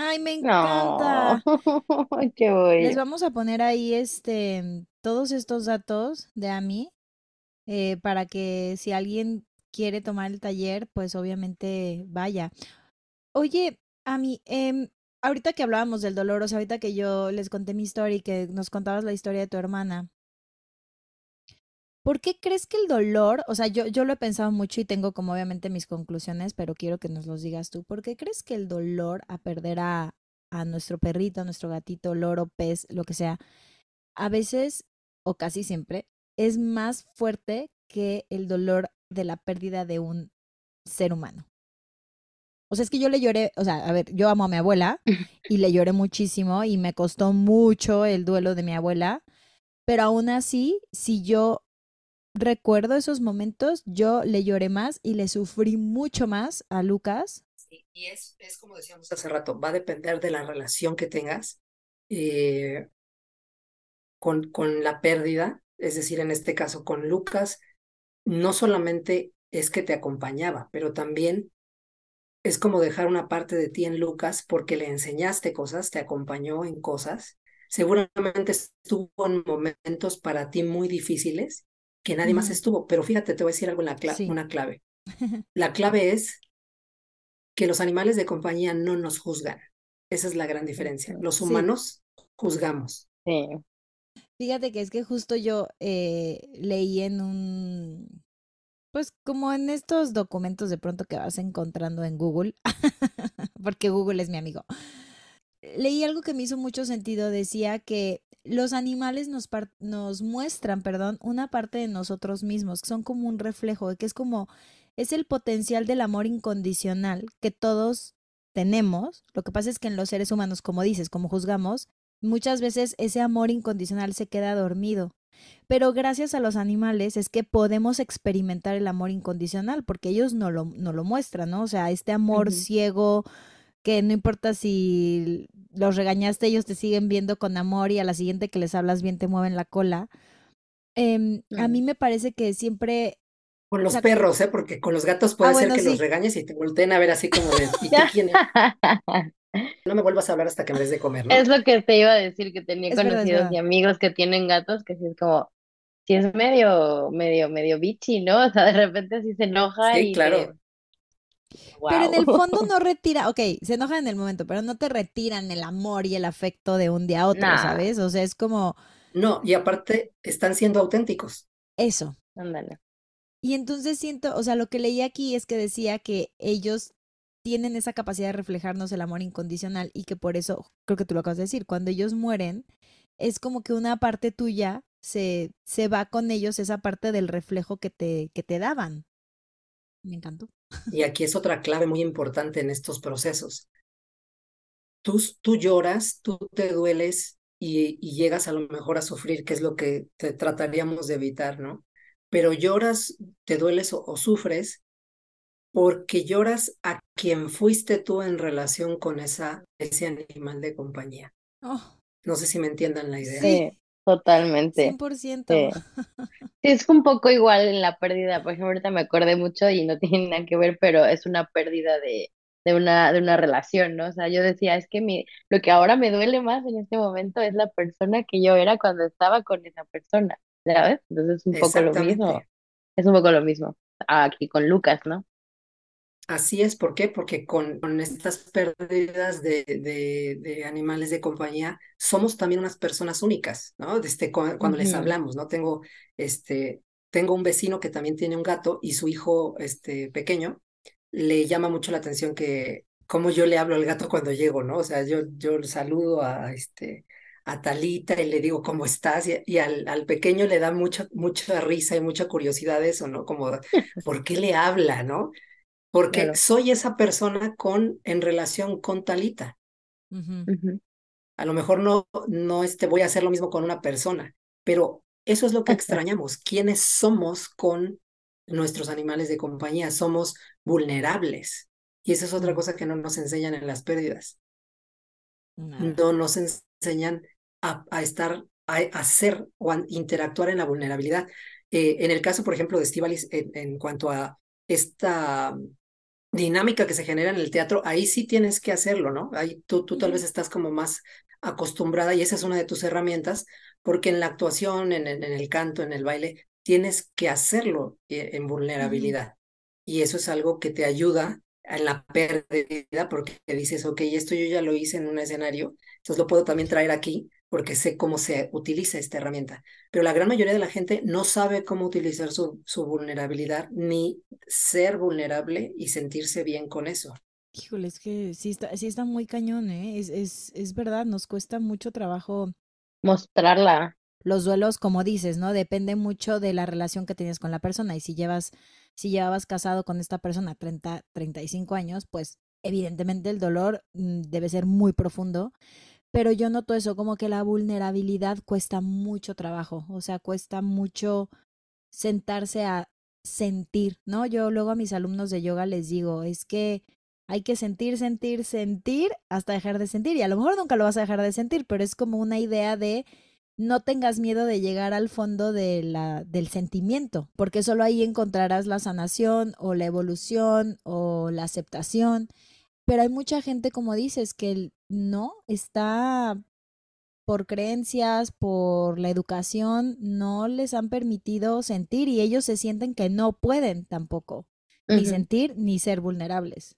S2: Ay, me encanta.
S1: Qué bueno.
S2: Les vamos a poner ahí este todos estos datos de AMI eh, para que si alguien quiere tomar el taller, pues obviamente vaya. Oye, Ami, eh, ahorita que hablábamos del dolor, o sea, ahorita que yo les conté mi historia y que nos contabas la historia de tu hermana, ¿por qué crees que el dolor, o sea, yo, yo lo he pensado mucho y tengo como obviamente mis conclusiones, pero quiero que nos los digas tú, ¿por qué crees que el dolor a perder a, a nuestro perrito, a nuestro gatito, loro, pez, lo que sea, a veces o casi siempre es más fuerte que el dolor de la pérdida de un ser humano? O sea, es que yo le lloré, o sea, a ver, yo amo a mi abuela y le lloré muchísimo y me costó mucho el duelo de mi abuela, pero aún así, si yo recuerdo esos momentos, yo le lloré más y le sufrí mucho más a Lucas.
S3: Sí, y es, como decíamos hace rato, va a depender de la relación que tengas eh, con, con la pérdida, es decir, en este caso con Lucas, no solamente es que te acompañaba, pero también es como dejar una parte de ti en Lucas porque le enseñaste cosas, te acompañó en cosas. Seguramente estuvo en momentos para ti muy difíciles que nadie más estuvo, pero fíjate, te voy a decir algo en la una clave. La clave es que los animales de compañía no nos juzgan. Esa es la gran diferencia. Los humanos juzgamos.
S1: Sí.
S2: Fíjate que es que justo yo eh, leí en un pues como en estos documentos de pronto que vas encontrando en Google, porque Google es mi amigo. Leí algo que me hizo mucho sentido, decía que los animales nos, nos muestran, perdón, una parte de nosotros mismos, que son como un reflejo, que es como, es el potencial del amor incondicional que todos tenemos. Lo que pasa es que en los seres humanos, como dices, como juzgamos, muchas veces ese amor incondicional se queda dormido pero gracias a los animales es que podemos experimentar el amor incondicional, porque ellos no lo, no lo muestran, ¿no? O sea, este amor ciego que no importa si los regañaste, ellos te siguen viendo con amor y a la siguiente que les hablas bien te mueven la cola. Em, a mí me parece que siempre
S3: con los perros, ¿eh? Porque con los gatos puede ah, ser que los regañes y te volteen a ver así como de, ¿y quién No me vuelvas a hablar hasta que me des de comer, ¿no?
S1: Es lo que te iba a decir, que tenía conocidos y amigos que tienen gatos, que sí es como, sí es medio, medio, medio bichi, ¿no? O sea, de repente así se enoja
S3: sí, claro.
S2: Pero en el fondo no retira, ok, se enoja en el momento, pero no te retiran el amor y el afecto de un día a otro, ¿sabes? O sea, es como...
S3: No, y aparte están siendo auténticos.
S2: Eso.
S1: Ándale.
S2: Y entonces siento, o sea, lo que leí aquí es que decía que ellos tienen esa capacidad de reflejarnos el amor incondicional y que por eso, creo que tú lo acabas de decir, cuando ellos mueren, es como que una parte tuya se, se va con ellos, esa parte del reflejo que te, que te daban. Me encantó.
S3: Y aquí es otra clave muy importante en estos procesos. Tú, tú lloras, tú te dueles y, y llegas a lo mejor a sufrir, que es lo que te trataríamos de evitar, ¿no? Pero lloras, te dueles o sufres porque lloras a quien fuiste tú en relación con esa, ese animal de compañía. Oh. No sé si me entiendan la idea.
S1: Sí, totalmente.
S2: 100%.
S1: Sí. es un poco igual en la pérdida. Por ejemplo, ahorita me acordé mucho y no tiene nada que ver, pero es una pérdida de, de, una, de una relación, ¿no? O sea, yo decía, es que mi, lo que ahora me duele más en este momento es la persona que yo era cuando estaba con esa persona, ¿sabes? Entonces es un poco lo mismo. Es un poco lo mismo aquí con Lucas, ¿no?
S3: Así es, ¿por qué? Porque con, con estas pérdidas de, de, animales de compañía somos también unas personas únicas, ¿no? Este, cuando, les hablamos, ¿no? Tengo, este, tengo un vecino que también tiene un gato y su hijo este, pequeño le llama mucho la atención que como yo le hablo al gato cuando llego, ¿no? O sea, yo, yo saludo a, este, a Talita y le digo, ¿cómo estás? Y, al, al, pequeño le da mucha, mucha risa y mucha curiosidad eso, ¿no? Como, ¿por qué le habla, no? Porque soy esa persona con en relación con Talita. A lo mejor no, no este, voy a hacer lo mismo con una persona, pero eso es lo que extrañamos. ¿Quiénes somos con nuestros animales de compañía? Somos vulnerables. Y esa es otra cosa que no nos enseñan en las pérdidas. No, nos enseñan a, a estar, a, hacer o a interactuar en la vulnerabilidad. Eh, en el caso, por ejemplo, de Estivalis, en cuanto a esta dinámica que se genera en el teatro, ahí sí tienes que hacerlo, ¿no? Ahí tú, tú tal vez estás como más acostumbrada y esa es una de tus herramientas, porque en la actuación, en, en, el canto, en el baile, tienes que hacerlo eh, en vulnerabilidad. Y eso es algo que te ayuda en la pérdida, porque dices, ok, esto yo ya lo hice en un escenario, entonces lo puedo también traer aquí porque sé cómo se utiliza esta herramienta. Pero la gran mayoría de la gente no sabe cómo utilizar su, su vulnerabilidad ni ser vulnerable y sentirse bien con eso.
S2: Híjole, es que sí está, sí está muy cañón, ¿eh? Es, es, es verdad, nos cuesta mucho trabajo
S1: mostrarla.
S2: Los duelos, como dices, ¿no? Depende mucho de la relación que tienes con la persona. Y si llevas, si llevabas casado con esta persona 30, 35 años, pues evidentemente el dolor mm, debe ser muy profundo. Pero yo noto eso, como que la vulnerabilidad cuesta mucho trabajo. O sea, cuesta mucho sentarse a sentir, ¿no? Yo luego a mis alumnos de yoga les digo, es que hay que sentir, sentir, sentir hasta dejar de sentir. Y a lo mejor nunca lo vas a dejar de sentir, pero es como una idea de no tengas miedo de llegar al fondo de la, del sentimiento, porque solo ahí encontrarás la sanación o la evolución o la aceptación. Pero hay mucha gente, como dices, que no está por creencias, por la educación, no les han permitido sentir y ellos se sienten que no pueden tampoco ni sentir ni ser vulnerables.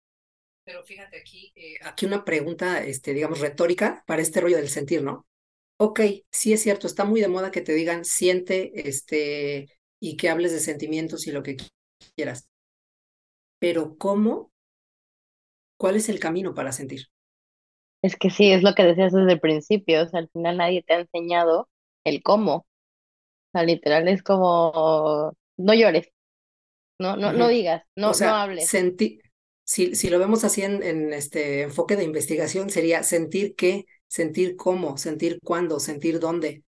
S3: Pero fíjate aquí, eh, aquí una pregunta, este, digamos, retórica para este rollo del sentir, ¿no? Ok, sí es cierto, está muy de moda que te digan siente, este, y que hables de sentimientos y lo que quieras. Pero ¿cómo? ¿Cuál es el camino para sentir?
S1: Es que sí, es lo que decías desde el principio, o sea, al final nadie te ha enseñado el cómo. O sea, literal es como, no llores, no, no, no digas, no, no hables.
S3: Sentir si, si lo vemos así en, este enfoque de investigación, sería sentir qué, sentir cómo, sentir cuándo, sentir dónde,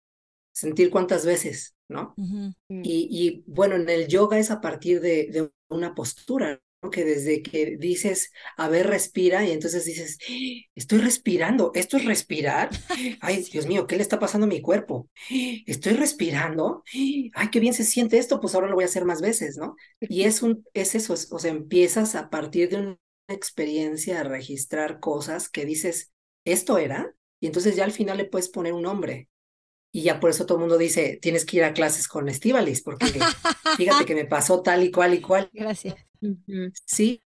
S3: sentir cuántas veces, ¿no? Y, y, bueno, en el yoga es a partir de, de una postura, que desde que dices, a ver, respira, y entonces dices, estoy respirando, ¿esto es respirar? Ay, Dios mío, ¿qué le está pasando a mi cuerpo? Estoy respirando, ay, qué bien se siente esto, pues ahora lo voy a hacer más veces, ¿no? Y es, un, es eso, o sea, empiezas a partir de una experiencia a registrar cosas que dices, ¿esto era? Y entonces ya al final le puedes poner un nombre. Y ya por eso todo el mundo dice, tienes que ir a clases con Estivalis, porque fíjate que me pasó tal y cual y cual.
S2: Gracias.
S3: Sí,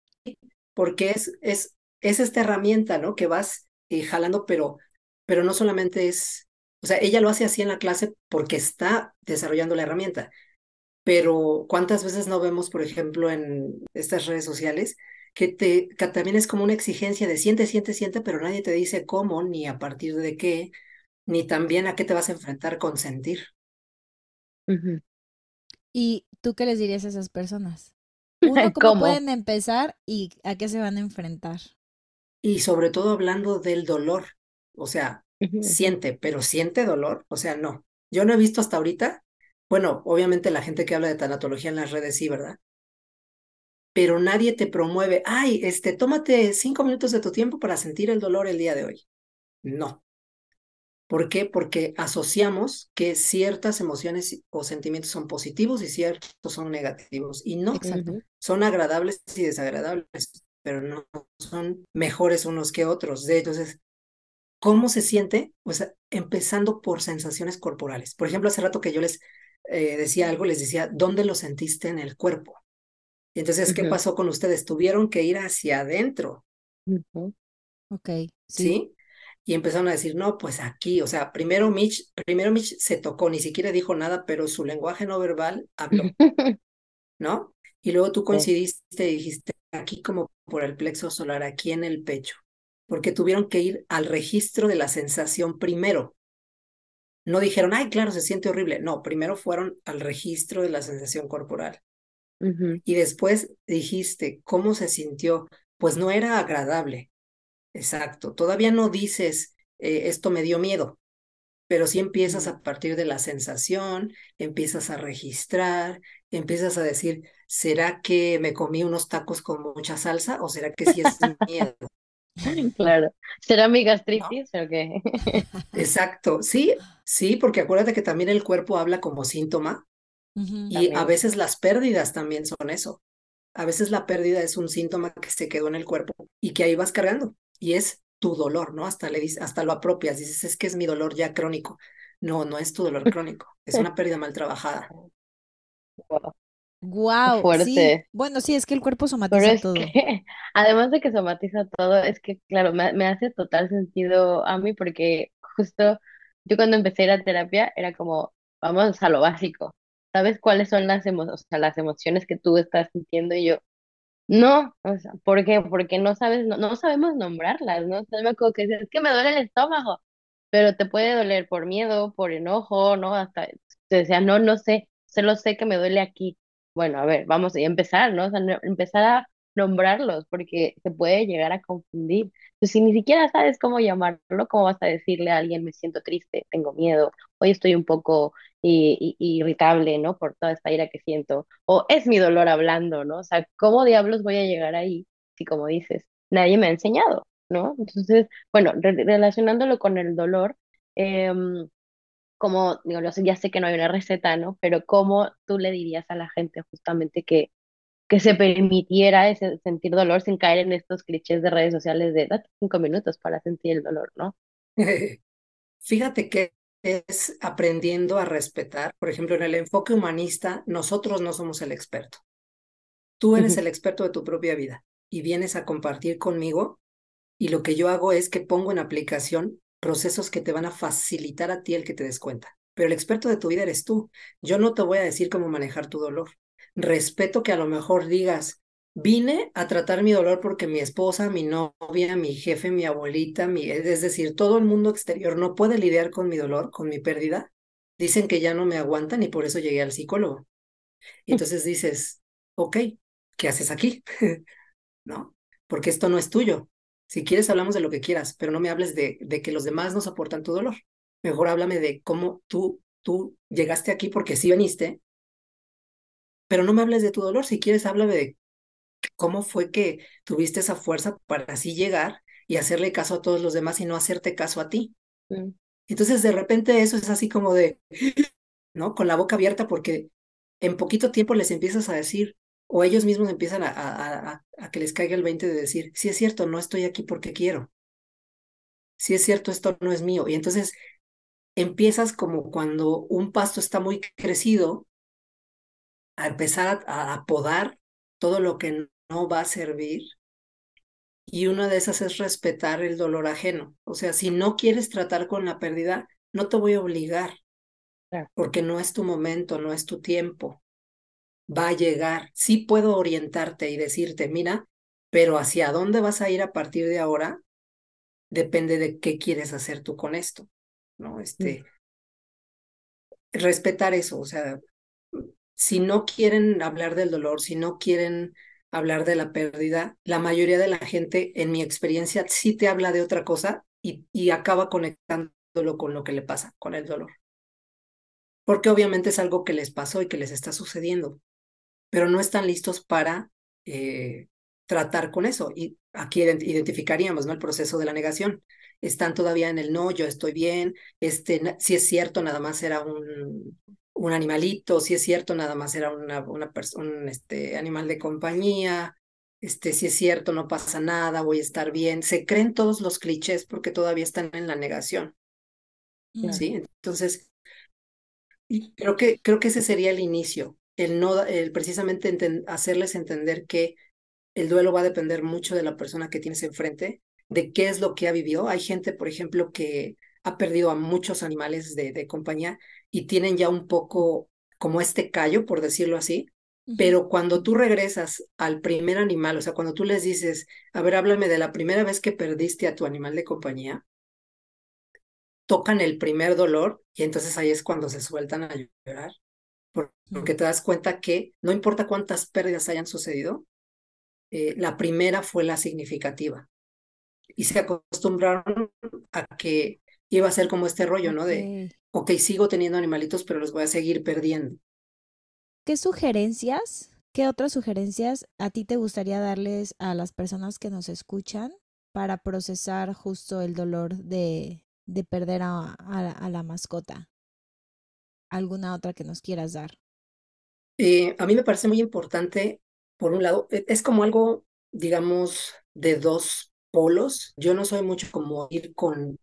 S3: porque es, es, es esta herramienta, ¿no? Que vas eh, jalando, pero, pero no solamente es, o sea, ella lo hace así en la clase porque está desarrollando la herramienta, pero ¿cuántas veces no vemos, por ejemplo, en estas redes sociales, que, te, que también es como una exigencia de siente, siente, siente, pero nadie te dice cómo, ni a partir de qué, ni también a qué te vas a enfrentar con sentir.
S2: ¿Y tú qué les dirías a esas personas? Uno, ¿cómo, pueden empezar y a qué se van a enfrentar?
S3: Y sobre todo hablando del dolor, o sea, siente, pero siente dolor, o sea, no. Yo no he visto hasta ahorita, bueno, obviamente la gente que habla de tanatología en las redes sí, ¿verdad? Pero nadie te promueve, ay, este, tómate cinco minutos de tu tiempo para sentir el dolor el día de hoy. No. ¿Por qué? Porque asociamos que ciertas emociones o sentimientos son positivos y ciertos son negativos. Y no, son agradables y desagradables, pero no son mejores unos que otros. De entonces, ¿cómo se siente? Empezando por sensaciones corporales. Por ejemplo, hace rato que yo les eh, decía algo, les decía, ¿dónde lo sentiste en el cuerpo? entonces, ¿qué pasó con ustedes? Tuvieron que ir hacia adentro.
S2: Ok.
S3: ¿Sí? Y empezaron a decir, no, pues aquí, o sea, primero Mitch, primero Mitch se tocó, ni siquiera dijo nada, pero su lenguaje no verbal habló, ¿no? Y luego tú coincidiste y dijiste, aquí como por el plexo solar, aquí en el pecho, porque tuvieron que ir al registro de la sensación primero. No dijeron, ay, claro, se siente horrible. No, primero fueron al registro de la sensación corporal. Y después dijiste, ¿cómo se sintió? Pues no era agradable, Exacto. Todavía no dices, eh, esto me dio miedo, pero sí empiezas a partir de la sensación, empiezas a registrar, empiezas a decir, ¿será que me comí unos tacos con mucha salsa o será que sí es miedo?
S1: Claro. ¿Será mi gastritis o qué?
S3: Exacto. Sí, sí, porque acuérdate que también el cuerpo habla como síntoma y a veces las pérdidas también son eso. A veces la pérdida es un síntoma que se quedó en el cuerpo y que ahí vas cargando y es tu dolor, ¿no? Hasta, le, hasta lo apropias, dices, es que es mi dolor ya crónico. No, no es tu dolor crónico, es una pérdida mal trabajada.
S2: Wow,
S1: fuerte.
S2: sí. Bueno, sí, es que el cuerpo somatiza
S1: Pero es
S2: todo.
S1: que, además de que somatiza todo, es que, claro, me, me hace total sentido a mí porque justo yo cuando empecé a ir a terapia era como, vamos a lo básico. ¿Sabes cuáles son las emo- o sea, las emociones que tú estás sintiendo? Y yo, no, o sea, ¿por qué? Porque no sabes, no, no sabemos nombrarlas, ¿no? O sea, me acuerdo que es que me duele el estómago, pero te puede doler por miedo, por enojo, ¿no? Hasta, te decía, no, no sé, solo sé que me duele aquí. Bueno, a ver, vamos a empezar, ¿no? O sea, no- empezar a nombrarlos, porque se puede llegar a confundir. Pues si ni siquiera sabes cómo llamarlo, ¿cómo vas a decirle a alguien, me siento triste, tengo miedo, hoy estoy un poco i- irritable, ¿no? Por toda esta ira que siento, o es mi dolor hablando, ¿no? O sea, ¿cómo diablos voy a llegar ahí si, como dices, nadie me ha enseñado, ¿no? Entonces, bueno, re- relacionándolo con el dolor, em, como, digo, ya sé que no hay una receta, ¿no? Pero ¿cómo tú le dirías a la gente justamente que, que se permitiera ese sentir dolor sin caer en estos clichés de redes sociales de date cinco minutos para sentir el dolor, ¿no?
S3: Fíjate que es aprendiendo a respetar. Por ejemplo, en el enfoque humanista, nosotros no somos el experto. Tú eres el experto de tu propia vida y vienes a compartir conmigo y lo que yo hago es que pongo en aplicación procesos que te van a facilitar a ti el que te des cuenta. Pero el experto de tu vida eres tú. Yo no te voy a decir cómo manejar tu dolor. Respeto que a lo mejor digas, vine a tratar mi dolor porque mi esposa, mi novia, mi jefe, mi abuelita, mi, es decir, todo el mundo exterior no puede lidiar con mi dolor, con mi pérdida. Dicen que ya no me aguantan y por eso llegué al psicólogo. Y entonces dices, ok, ¿qué haces aquí? ¿No? Porque esto no es tuyo. Si quieres, hablamos de lo que quieras, pero no me hables de, de que los demás nos aportan tu dolor. Mejor háblame de cómo tú, tú llegaste aquí porque sí veniste, pero no me hables de tu dolor. Si quieres, háblame de cómo fue que tuviste esa fuerza para así llegar y hacerle caso a todos los demás y no hacerte caso a ti.
S1: Mm,
S3: Entonces, de repente eso es así como de, ¿no? Con la boca abierta porque en poquito tiempo les empiezas a decir, o ellos mismos empiezan a, a, a, a que les caiga el 20 de decir, sí es cierto, no estoy aquí porque quiero. Sí es cierto, esto no es mío. Y entonces empiezas como cuando un pasto está muy crecido a empezar a, a podar todo lo que no va a servir. Y una de esas es respetar el dolor ajeno. O sea, si no quieres tratar con la pérdida, no te voy a obligar, porque no es tu momento, no es tu tiempo. Va a llegar. Sí puedo orientarte y decirte, mira, pero hacia dónde vas a ir a partir de ahora depende de qué quieres hacer tú con esto, ¿no? Este, respetar eso, o sea, si no quieren hablar del dolor, si no quieren hablar de la pérdida, la mayoría de la gente, en mi experiencia, sí te habla de otra cosa y, y acaba conectándolo con lo que le pasa, con el dolor. Porque obviamente es algo que les pasó y que les está sucediendo, pero no están listos para eh, tratar con eso. Y aquí identificaríamos ¿no? el proceso de la negación. Están todavía en el no, yo estoy bien, este, si es cierto, nada más era un, un animalito, si es cierto, nada más era una, una un este, animal de compañía, este, si es cierto, no pasa nada, voy a estar bien. Se creen todos los clichés porque todavía están en la negación. ¿Sí? Entonces, creo que, creo que ese sería el inicio, el no, el precisamente enten hacerles entender que el duelo va a depender mucho de la persona que tienes enfrente, de qué es lo que ha vivido. Hay gente, por ejemplo, que ha perdido a muchos animales de, de compañía y tienen ya un poco como este callo, por decirlo así, pero cuando tú regresas al primer animal, o sea, cuando tú les dices, a ver, háblame de la primera vez que perdiste a tu animal de compañía, tocan el primer dolor y entonces ahí es cuando se sueltan a llorar, porque te das cuenta que no importa cuántas pérdidas hayan sucedido, eh, la primera fue la significativa. Y se acostumbraron a que iba a ser como este rollo, ¿no? De, ok, sigo teniendo animalitos, pero los voy a seguir perdiendo.
S2: ¿Qué sugerencias, qué otras sugerencias a ti te gustaría darles a las personas que nos escuchan para procesar justo el dolor de, de perder a, a, a, la mascota? ¿Alguna otra que nos quieras dar?
S3: Eh, a mí me parece muy importante, por un lado, es como algo, digamos, de dos polos. Yo no soy mucho como ir con,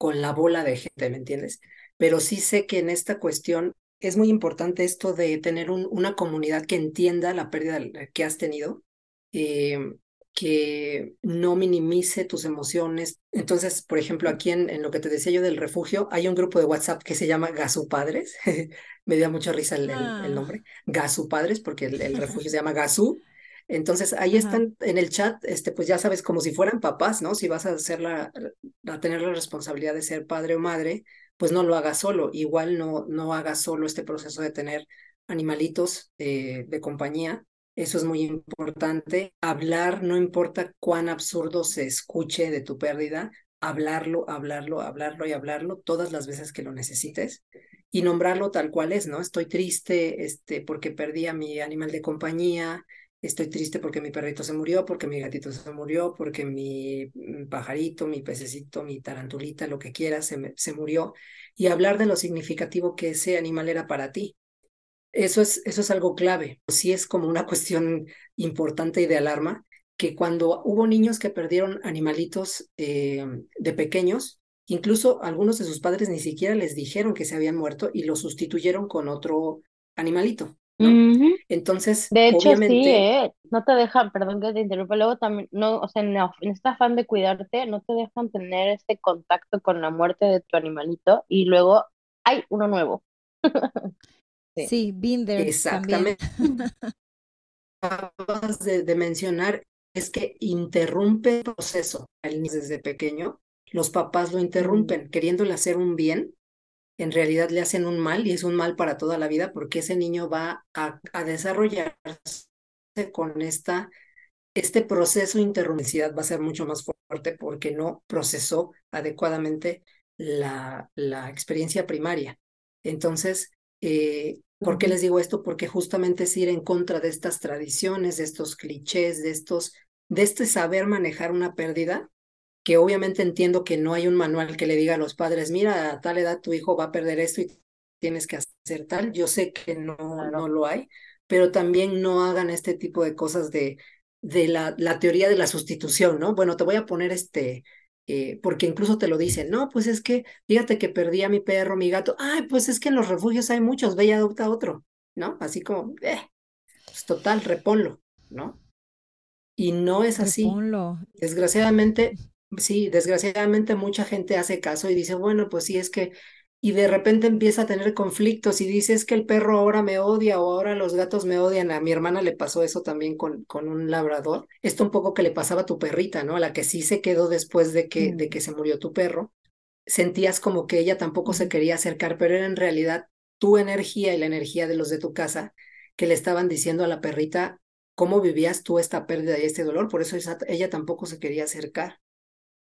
S3: con la bola de gente, ¿me entiendes? pero sí sé que en esta cuestión es muy importante esto de tener una comunidad que entienda la pérdida que has tenido, eh, que no minimice tus emociones. Entonces, por ejemplo, aquí en, en, lo que te decía yo del refugio, hay un grupo de WhatsApp que se llama Gasu Padres. Me dio mucha risa el, el,
S2: Ah.
S3: nombre. Gasu Padres, porque el, el refugio se llama Gasu. Entonces, ahí están en el chat, este, pues ya sabes, como si fueran papás, ¿no? Si vas a hacer la, a tener la responsabilidad de ser padre o madre, pues no lo hagas solo. Igual no, no hagas solo este proceso de tener animalitos eh, de compañía. Eso es muy importante. Hablar, no importa cuán absurdo se escuche de tu pérdida, hablarlo, hablarlo, hablarlo y hablarlo todas las veces que lo necesites y nombrarlo tal cual es, ¿no? Estoy triste este, porque perdí a mi animal de compañía, estoy triste porque mi perrito se murió, porque mi gatito se murió, porque mi pajarito, mi pececito, mi tarantulita, lo que quieras, se, se murió. Y hablar de lo significativo que ese animal era para ti. Eso es, eso es algo clave. Sí es como una cuestión importante y de alarma, que cuando hubo niños que perdieron animalitos eh, de pequeños, incluso algunos de sus padres ni siquiera les dijeron que se habían muerto y lo sustituyeron con otro animalito. ¿No? Uh -huh. Entonces,
S1: de hecho,
S3: obviamente,
S1: sí, ¿eh? no te dejan, perdón que te interrumpa, luego también, no, o sea, en, en este afán de cuidarte, no te dejan tener este contacto con la muerte de tu animalito y luego hay uno nuevo.
S2: sí. sí, Binder.
S3: Exactamente. Acabas de, de mencionar es que interrumpe el proceso desde pequeño. Los papás lo interrumpen, queriéndole hacer un bien, en realidad le hacen un mal y es un mal para toda la vida porque ese niño va a, a desarrollarse con esta, este proceso de interrumpicidad va a ser mucho más fuerte porque no procesó adecuadamente la, la experiencia primaria. Entonces, eh, ¿por qué les digo esto? Porque justamente es ir en contra de estas tradiciones, de estos clichés, de estos, de este saber manejar una pérdida que obviamente entiendo que no hay un manual que le diga a los padres, mira, a tal edad tu hijo va a perder esto y tienes que hacer tal. Yo sé que no, claro. no lo hay, pero también no hagan este tipo de cosas de, de la, la teoría de la sustitución, ¿no? Bueno, te voy a poner este, eh, porque incluso te lo dicen, no, pues es que fíjate que perdí a mi perro, mi gato, ay, pues es que en los refugios hay muchos, ve y adopta otro, ¿no? Así como, eh, pues total, reponlo, ¿no? Y no es así.
S2: Reponlo.
S3: Desgraciadamente, sí, desgraciadamente mucha gente hace caso y dice, bueno, pues sí, es que, y de repente empieza a tener conflictos y dice, es que el perro ahora me odia o ahora los gatos me odian. A mi hermana le pasó eso también con, con un labrador. Esto un poco que le pasaba a tu perrita, ¿no? A la que sí se quedó después de que, mm. de que se murió tu perro. Sentías como que ella tampoco mm. se quería acercar, pero era en realidad tu energía y la energía de los de tu casa que le estaban diciendo a la perrita cómo vivías tú esta pérdida y este dolor. Por eso ella tampoco se quería acercar.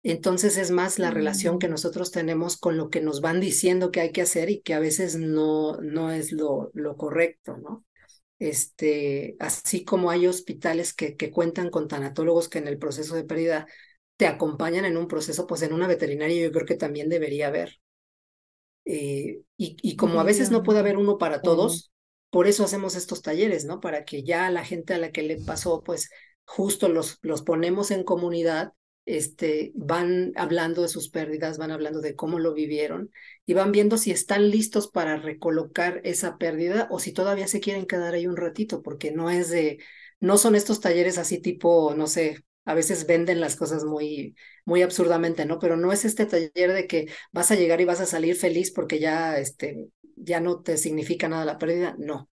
S3: Entonces es más la relación que nosotros tenemos con lo que nos van diciendo que hay que hacer y que a veces no, no es lo, lo correcto, ¿no? Este, así como hay hospitales que, que cuentan con tanatólogos que en el proceso de pérdida te acompañan en un proceso, pues en una veterinaria yo creo que también debería haber. Eh, y, y, como a veces no puede haber uno para todos, por eso hacemos estos talleres, ¿no? Para que ya la gente a la que le pasó, pues justo los, los ponemos en comunidad este, van hablando de sus pérdidas, van hablando de cómo lo vivieron y van viendo si están listos para recolocar esa pérdida o si todavía se quieren quedar ahí un ratito, porque no es de, no son estos talleres así tipo, no sé, a veces venden las cosas muy, muy absurdamente, ¿no? Pero no es este taller de que vas a llegar y vas a salir feliz porque ya, este, ya no te significa nada la pérdida, no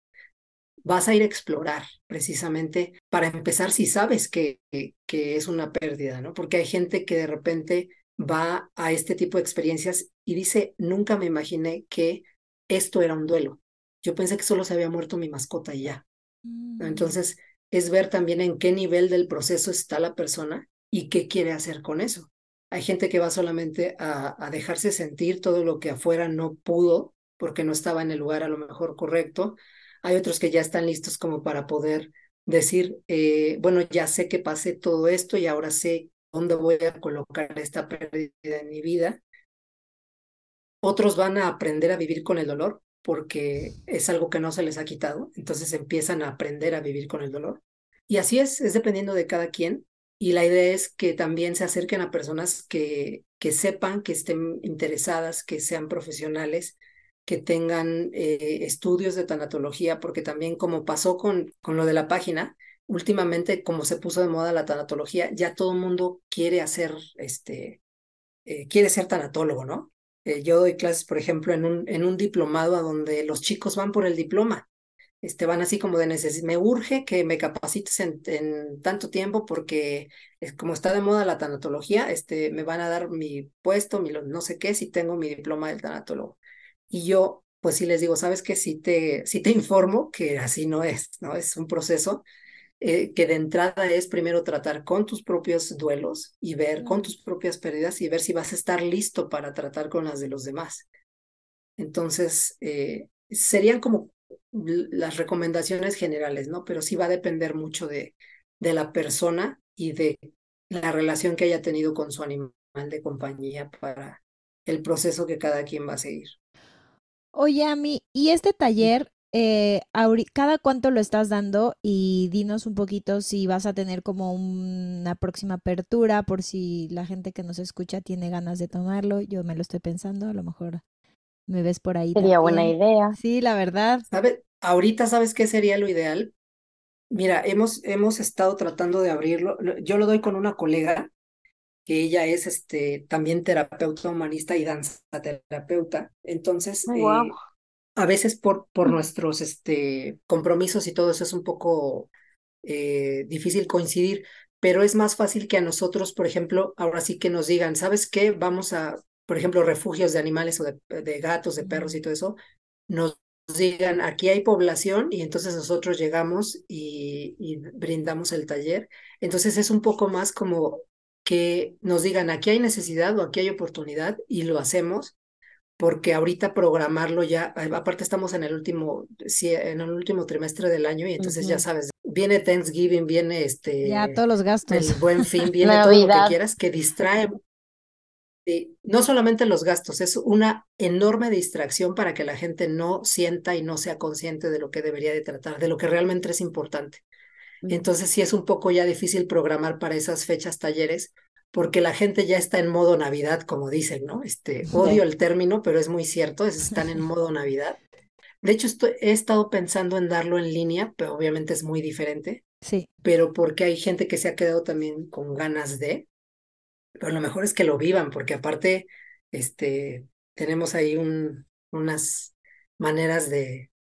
S3: vas a ir a explorar precisamente para empezar si sabes que, que, es una pérdida, ¿no? Porque hay gente que de repente va a este tipo de experiencias y dice, nunca me imaginé que esto era un duelo. Yo pensé que solo se había muerto mi mascota y ya. ¿no? Entonces, es ver también en qué nivel del proceso está la persona y qué quiere hacer con eso. Hay gente que va solamente a, a dejarse sentir todo lo que afuera no pudo porque no estaba en el lugar a lo mejor correcto hay otros que ya están listos como para poder decir, eh, bueno, ya sé que pasé todo esto y ahora sé dónde voy a colocar esta pérdida en mi vida. Otros van a aprender a vivir con el dolor porque es algo que no se les ha quitado, entonces empiezan a aprender a vivir con el dolor. Y así es, es dependiendo de cada quien. y la idea es que también se acerquen a personas que, que sepan, que estén interesadas, que sean profesionales, que tengan eh, estudios de tanatología, porque también como pasó con, con lo de la página, últimamente como se puso de moda la tanatología, ya todo el mundo quiere hacer, este, eh, quiere ser tanatólogo, ¿no? Eh, yo doy clases, por ejemplo, en un, en un diplomado a donde los chicos van por el diploma este, van así como de necesidad, me urge que me capacites en, tanto tiempo porque como está de moda la tanatología, este, me van a dar mi puesto, mi no sé qué, si tengo mi diploma del tanatólogo. Y yo, pues sí les digo, ¿sabes qué? Si te, si te informo que así no es, ¿no? Es un proceso eh, que de entrada es primero tratar con tus propios duelos y ver con tus propias pérdidas y ver si vas a estar listo para tratar con las de los demás. Entonces, eh, serían como las recomendaciones generales, ¿no? Pero sí va a depender mucho de, de la persona y de la relación que haya tenido con su animal de compañía para el proceso que cada quien va a seguir.
S2: Oye, Ami, ¿y este taller, eh, cada cuánto lo estás dando? Y dinos un poquito si vas a tener como una próxima apertura, por si la gente que nos escucha tiene ganas de tomarlo. Yo me lo estoy pensando, a lo mejor me ves por ahí.
S1: Sería buena idea.
S2: Sí, la verdad.
S3: ¿Sabe? Ahorita, ¿sabes qué sería lo ideal? Mira, hemos, hemos estado tratando de abrirlo. Yo lo doy con una colega, que ella es este, también terapeuta humanista y danza terapeuta. Entonces,
S1: oh, eh,
S3: a veces por, por nuestros este, compromisos y todo eso es un poco eh, difícil coincidir, pero es más fácil que a nosotros, por ejemplo, ahora sí que nos digan, ¿sabes qué? Vamos a, por ejemplo, refugios de animales o de, gatos, de perros y todo eso, nos digan, aquí hay población y entonces nosotros llegamos y, brindamos el taller. Entonces es un poco más como que nos digan, aquí hay necesidad o aquí hay oportunidad y lo hacemos porque ahorita programarlo ya, aparte estamos en el último, en el último trimestre del año y entonces ya sabes, viene Thanksgiving, viene este...
S2: Ya todos los gastos.
S3: El buen fin, viene todo lo que quieras, que distrae no solamente los gastos, es una enorme distracción para que la gente no sienta y no sea consciente de lo que debería de tratar, de lo que realmente es importante. Entonces sí es un poco ya difícil programar para esas fechas talleres porque la gente ya está en modo Navidad, como dicen, ¿no? Este, odio el término, pero es muy cierto, están en modo Navidad. De hecho, he estado pensando en darlo en línea, pero obviamente es muy diferente.
S2: Sí.
S3: Pero porque hay gente que se ha quedado también con ganas de, pero lo mejor es que lo vivan, porque aparte, este, tenemos ahí un, unas maneras de,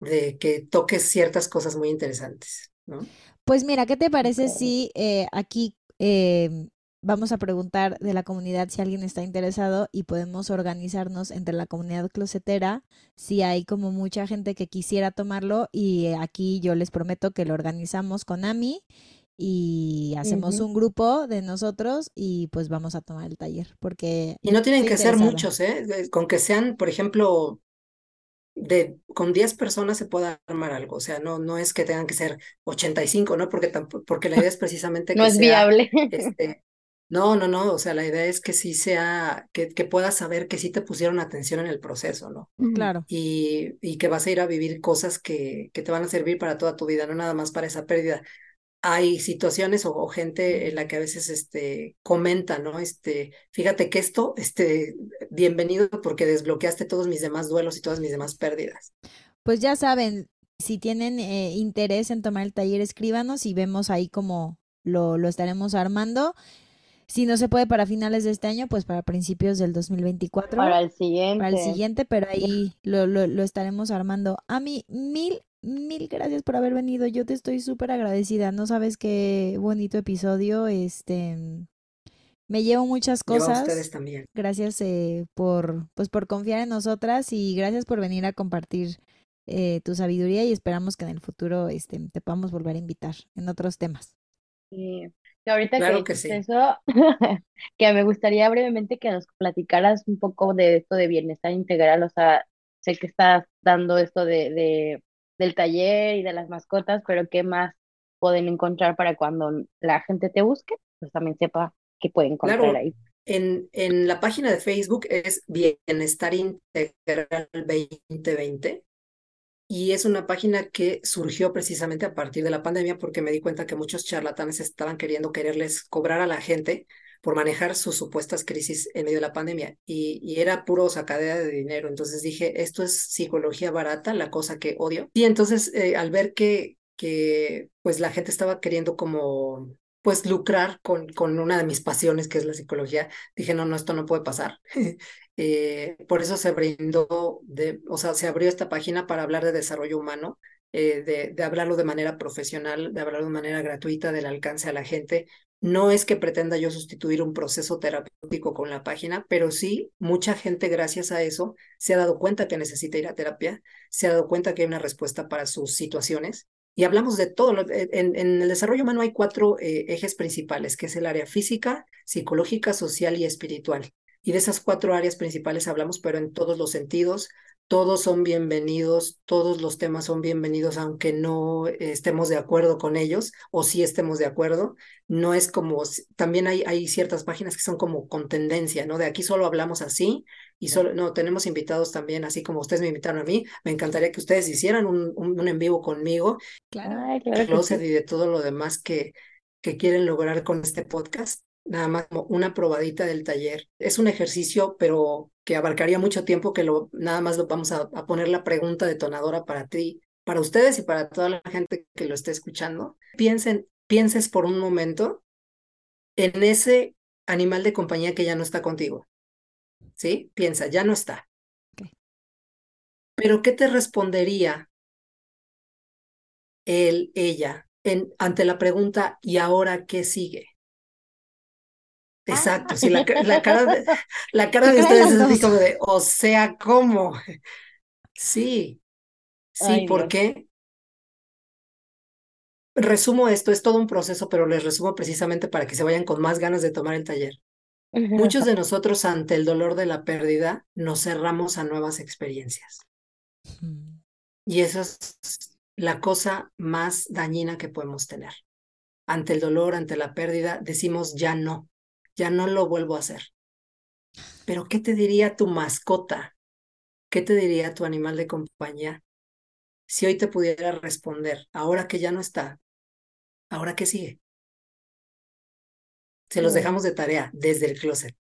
S3: de que toques ciertas cosas muy interesantes, ¿no?
S2: Pues mira, ¿qué te parece si eh, aquí eh, vamos a preguntar de la comunidad si alguien está interesado y podemos organizarnos entre la comunidad closetera si hay como mucha gente que quisiera tomarlo y aquí yo les prometo que lo organizamos con Ami y hacemos un grupo de nosotros y pues vamos a tomar el taller porque
S3: y no tienen que ser muchos eh con que sean por ejemplo de con 10 personas se puede armar algo o sea no no es que tengan que ser 85 no porque porque la idea es precisamente que
S1: no es viable.
S3: este, no no no o sea la idea es que sí sea que, que puedas saber que sí te pusieron atención en el proceso no
S2: claro.
S3: Y, y que vas a ir a vivir cosas que que te van a servir para toda tu vida no nada más para esa pérdida hay situaciones o, gente en la que a veces este, comenta, ¿no? Este, fíjate que esto, este, bienvenido porque desbloqueaste todos mis demás duelos y todas mis demás pérdidas.
S2: Pues ya saben, si tienen eh, interés en tomar el taller, escríbanos y vemos ahí cómo lo, lo estaremos armando. Si no se puede para finales de este año, pues para principios del 2024.
S1: Para el siguiente.
S2: Para el siguiente, pero ahí lo, lo, lo estaremos armando. A mí, mil mil gracias por haber venido. Yo te estoy súper agradecida. No sabes qué bonito episodio. Este me llevo muchas cosas.
S3: a ustedes también.
S2: Gracias eh, por, pues, por confiar en nosotras y gracias por venir a compartir eh, tu sabiduría y esperamos que en el futuro este, te podamos volver a invitar en otros temas.
S1: Sí. ahorita que, eso, que me gustaría brevemente que nos platicaras un poco de esto de bienestar integral, o sea, sé que estás dando esto de del taller y de las mascotas, pero ¿qué más pueden encontrar para cuando la gente te busque? Pues también sepa qué pueden encontrar ahí.
S3: En, en la página de Facebook es Bienestar Integral 2020 y es una página que surgió precisamente a partir de la pandemia porque me di cuenta que muchos charlatanes estaban queriendo quererles cobrar a la gente por manejar sus supuestas crisis en medio de la pandemia y, era puro sacadera de dinero. Entonces dije, esto es psicología barata, la cosa que odio. Y entonces eh, al ver que, que pues la gente estaba queriendo como pues lucrar con, con una de mis pasiones, que es la psicología, dije, no, no, esto no puede pasar. Eh, por eso se brindó, de, o sea, se abrió esta página para hablar de desarrollo humano, eh, de, de, hablarlo de manera profesional, de hablarlo de manera gratuita, del alcance a la gente. No es que pretenda yo sustituir un proceso terapéutico con la página, pero sí, mucha gente gracias a eso se ha dado cuenta que necesita ir a terapia, se ha dado cuenta que hay una respuesta para sus situaciones y hablamos de todo. En, el desarrollo humano hay cuatro eh, ejes principales, que es el área física, psicológica, social y espiritual. Y de esas cuatro áreas principales hablamos, pero en todos los sentidos. Todos son bienvenidos, todos los temas son bienvenidos, aunque no estemos de acuerdo con ellos o sí estemos de acuerdo. No es como, también hay, hay ciertas páginas que son como con tendencia, ¿no? De aquí solo hablamos así y solo, no, tenemos invitados también, así como ustedes me invitaron a mí. Me encantaría que ustedes hicieran un, un, en vivo conmigo.
S2: Claro,
S3: claro. y de todo lo demás que, que quieren lograr con este podcast nada más como una probadita del taller. Es un ejercicio, pero que abarcaría mucho tiempo, que lo, nada más lo vamos a, poner la pregunta detonadora para ti, para ustedes y para toda la gente que lo esté escuchando. Piensen, pienses por un momento en ese animal de compañía que ya no está contigo. ¿Sí? Piensa, ya no está. Pero ¿qué te respondería él, ella, en, ante la pregunta, ¿y ahora qué sigue? Exacto, sí, la, la cara de, la cara de ustedes es así como de, o sea, ¿cómo? Sí, sí, ¿por qué? Resumo esto, es todo un proceso, pero les resumo precisamente para que se vayan con más ganas de tomar el taller. Muchos de nosotros ante el dolor de la pérdida nos cerramos a nuevas experiencias. Y eso es la cosa más dañina que podemos tener. Ante el dolor, ante la pérdida, decimos ya no ya no lo vuelvo a hacer. Pero ¿qué te diría tu mascota? ¿Qué te diría tu animal de compañía si hoy te pudiera responder, ahora que ya no está, ahora qué sigue? Se los dejamos de tarea desde el closet.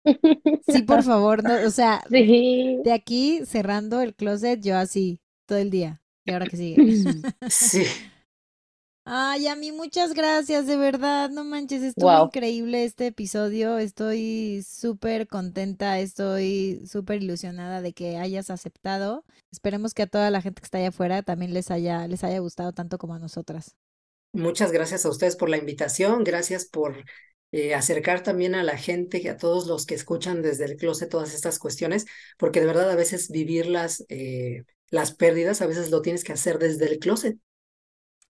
S2: Sí, por favor, o sea, de aquí cerrando el closet, yo así, todo el día. ¿Y ahora qué sigue?
S3: Sí.
S2: Ay, a mí muchas gracias, de verdad, no manches, estuvo increíble este episodio, estoy súper contenta, estoy súper ilusionada de que hayas aceptado. Esperemos que a toda la gente que está allá afuera también les haya, les haya gustado tanto como a nosotras.
S3: Muchas gracias a ustedes por la invitación, gracias por eh, acercar también a la gente, a todos los que escuchan desde el closet todas estas cuestiones, porque de verdad a veces vivir las, eh, las pérdidas, a veces lo tienes que hacer desde el closet.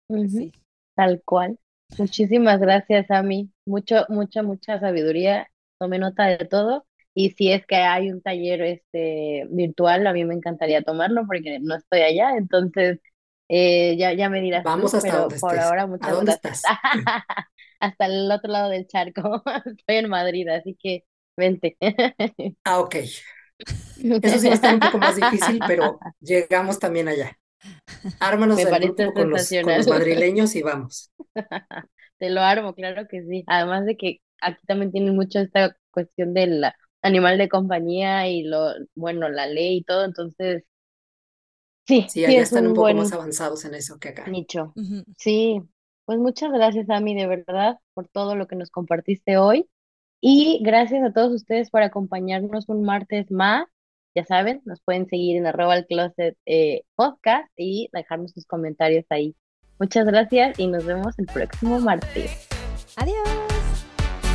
S1: Sí. Tal cual. Muchísimas gracias, a mí. Mucho, mucha, mucha sabiduría. Tomé nota de todo. Y si es que hay un taller este virtual, a mí me encantaría tomarlo porque no estoy allá. Entonces, eh, ya, ya me dirás.
S3: Vamos hasta
S1: pero
S3: donde
S1: por ahora, muchas
S3: ¿A dónde
S1: gracias. hasta el otro lado del charco. Estoy en Madrid, así que vente.
S3: ah, ok. Eso sí va a estar un poco más difícil, pero llegamos también allá. Ármanos Me grupo con los, madrileños y vamos.
S1: Te lo armo, claro que sí. Además de que aquí también tienen mucho esta cuestión del animal de compañía y lo, bueno, la ley y todo, entonces sí,
S3: sí, allá están un, poco más avanzados en eso que acá.
S1: Nicho. Sí, pues muchas gracias, Ami, de verdad, por todo lo que nos compartiste hoy. Y gracias a todos ustedes por acompañarnos un martes más. Ya saben, nos pueden seguir en arroba el closet eh, podcast y dejarnos sus comentarios ahí. Muchas gracias y nos vemos el próximo martes.
S2: Adiós.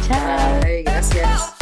S1: Chao.
S3: gracias.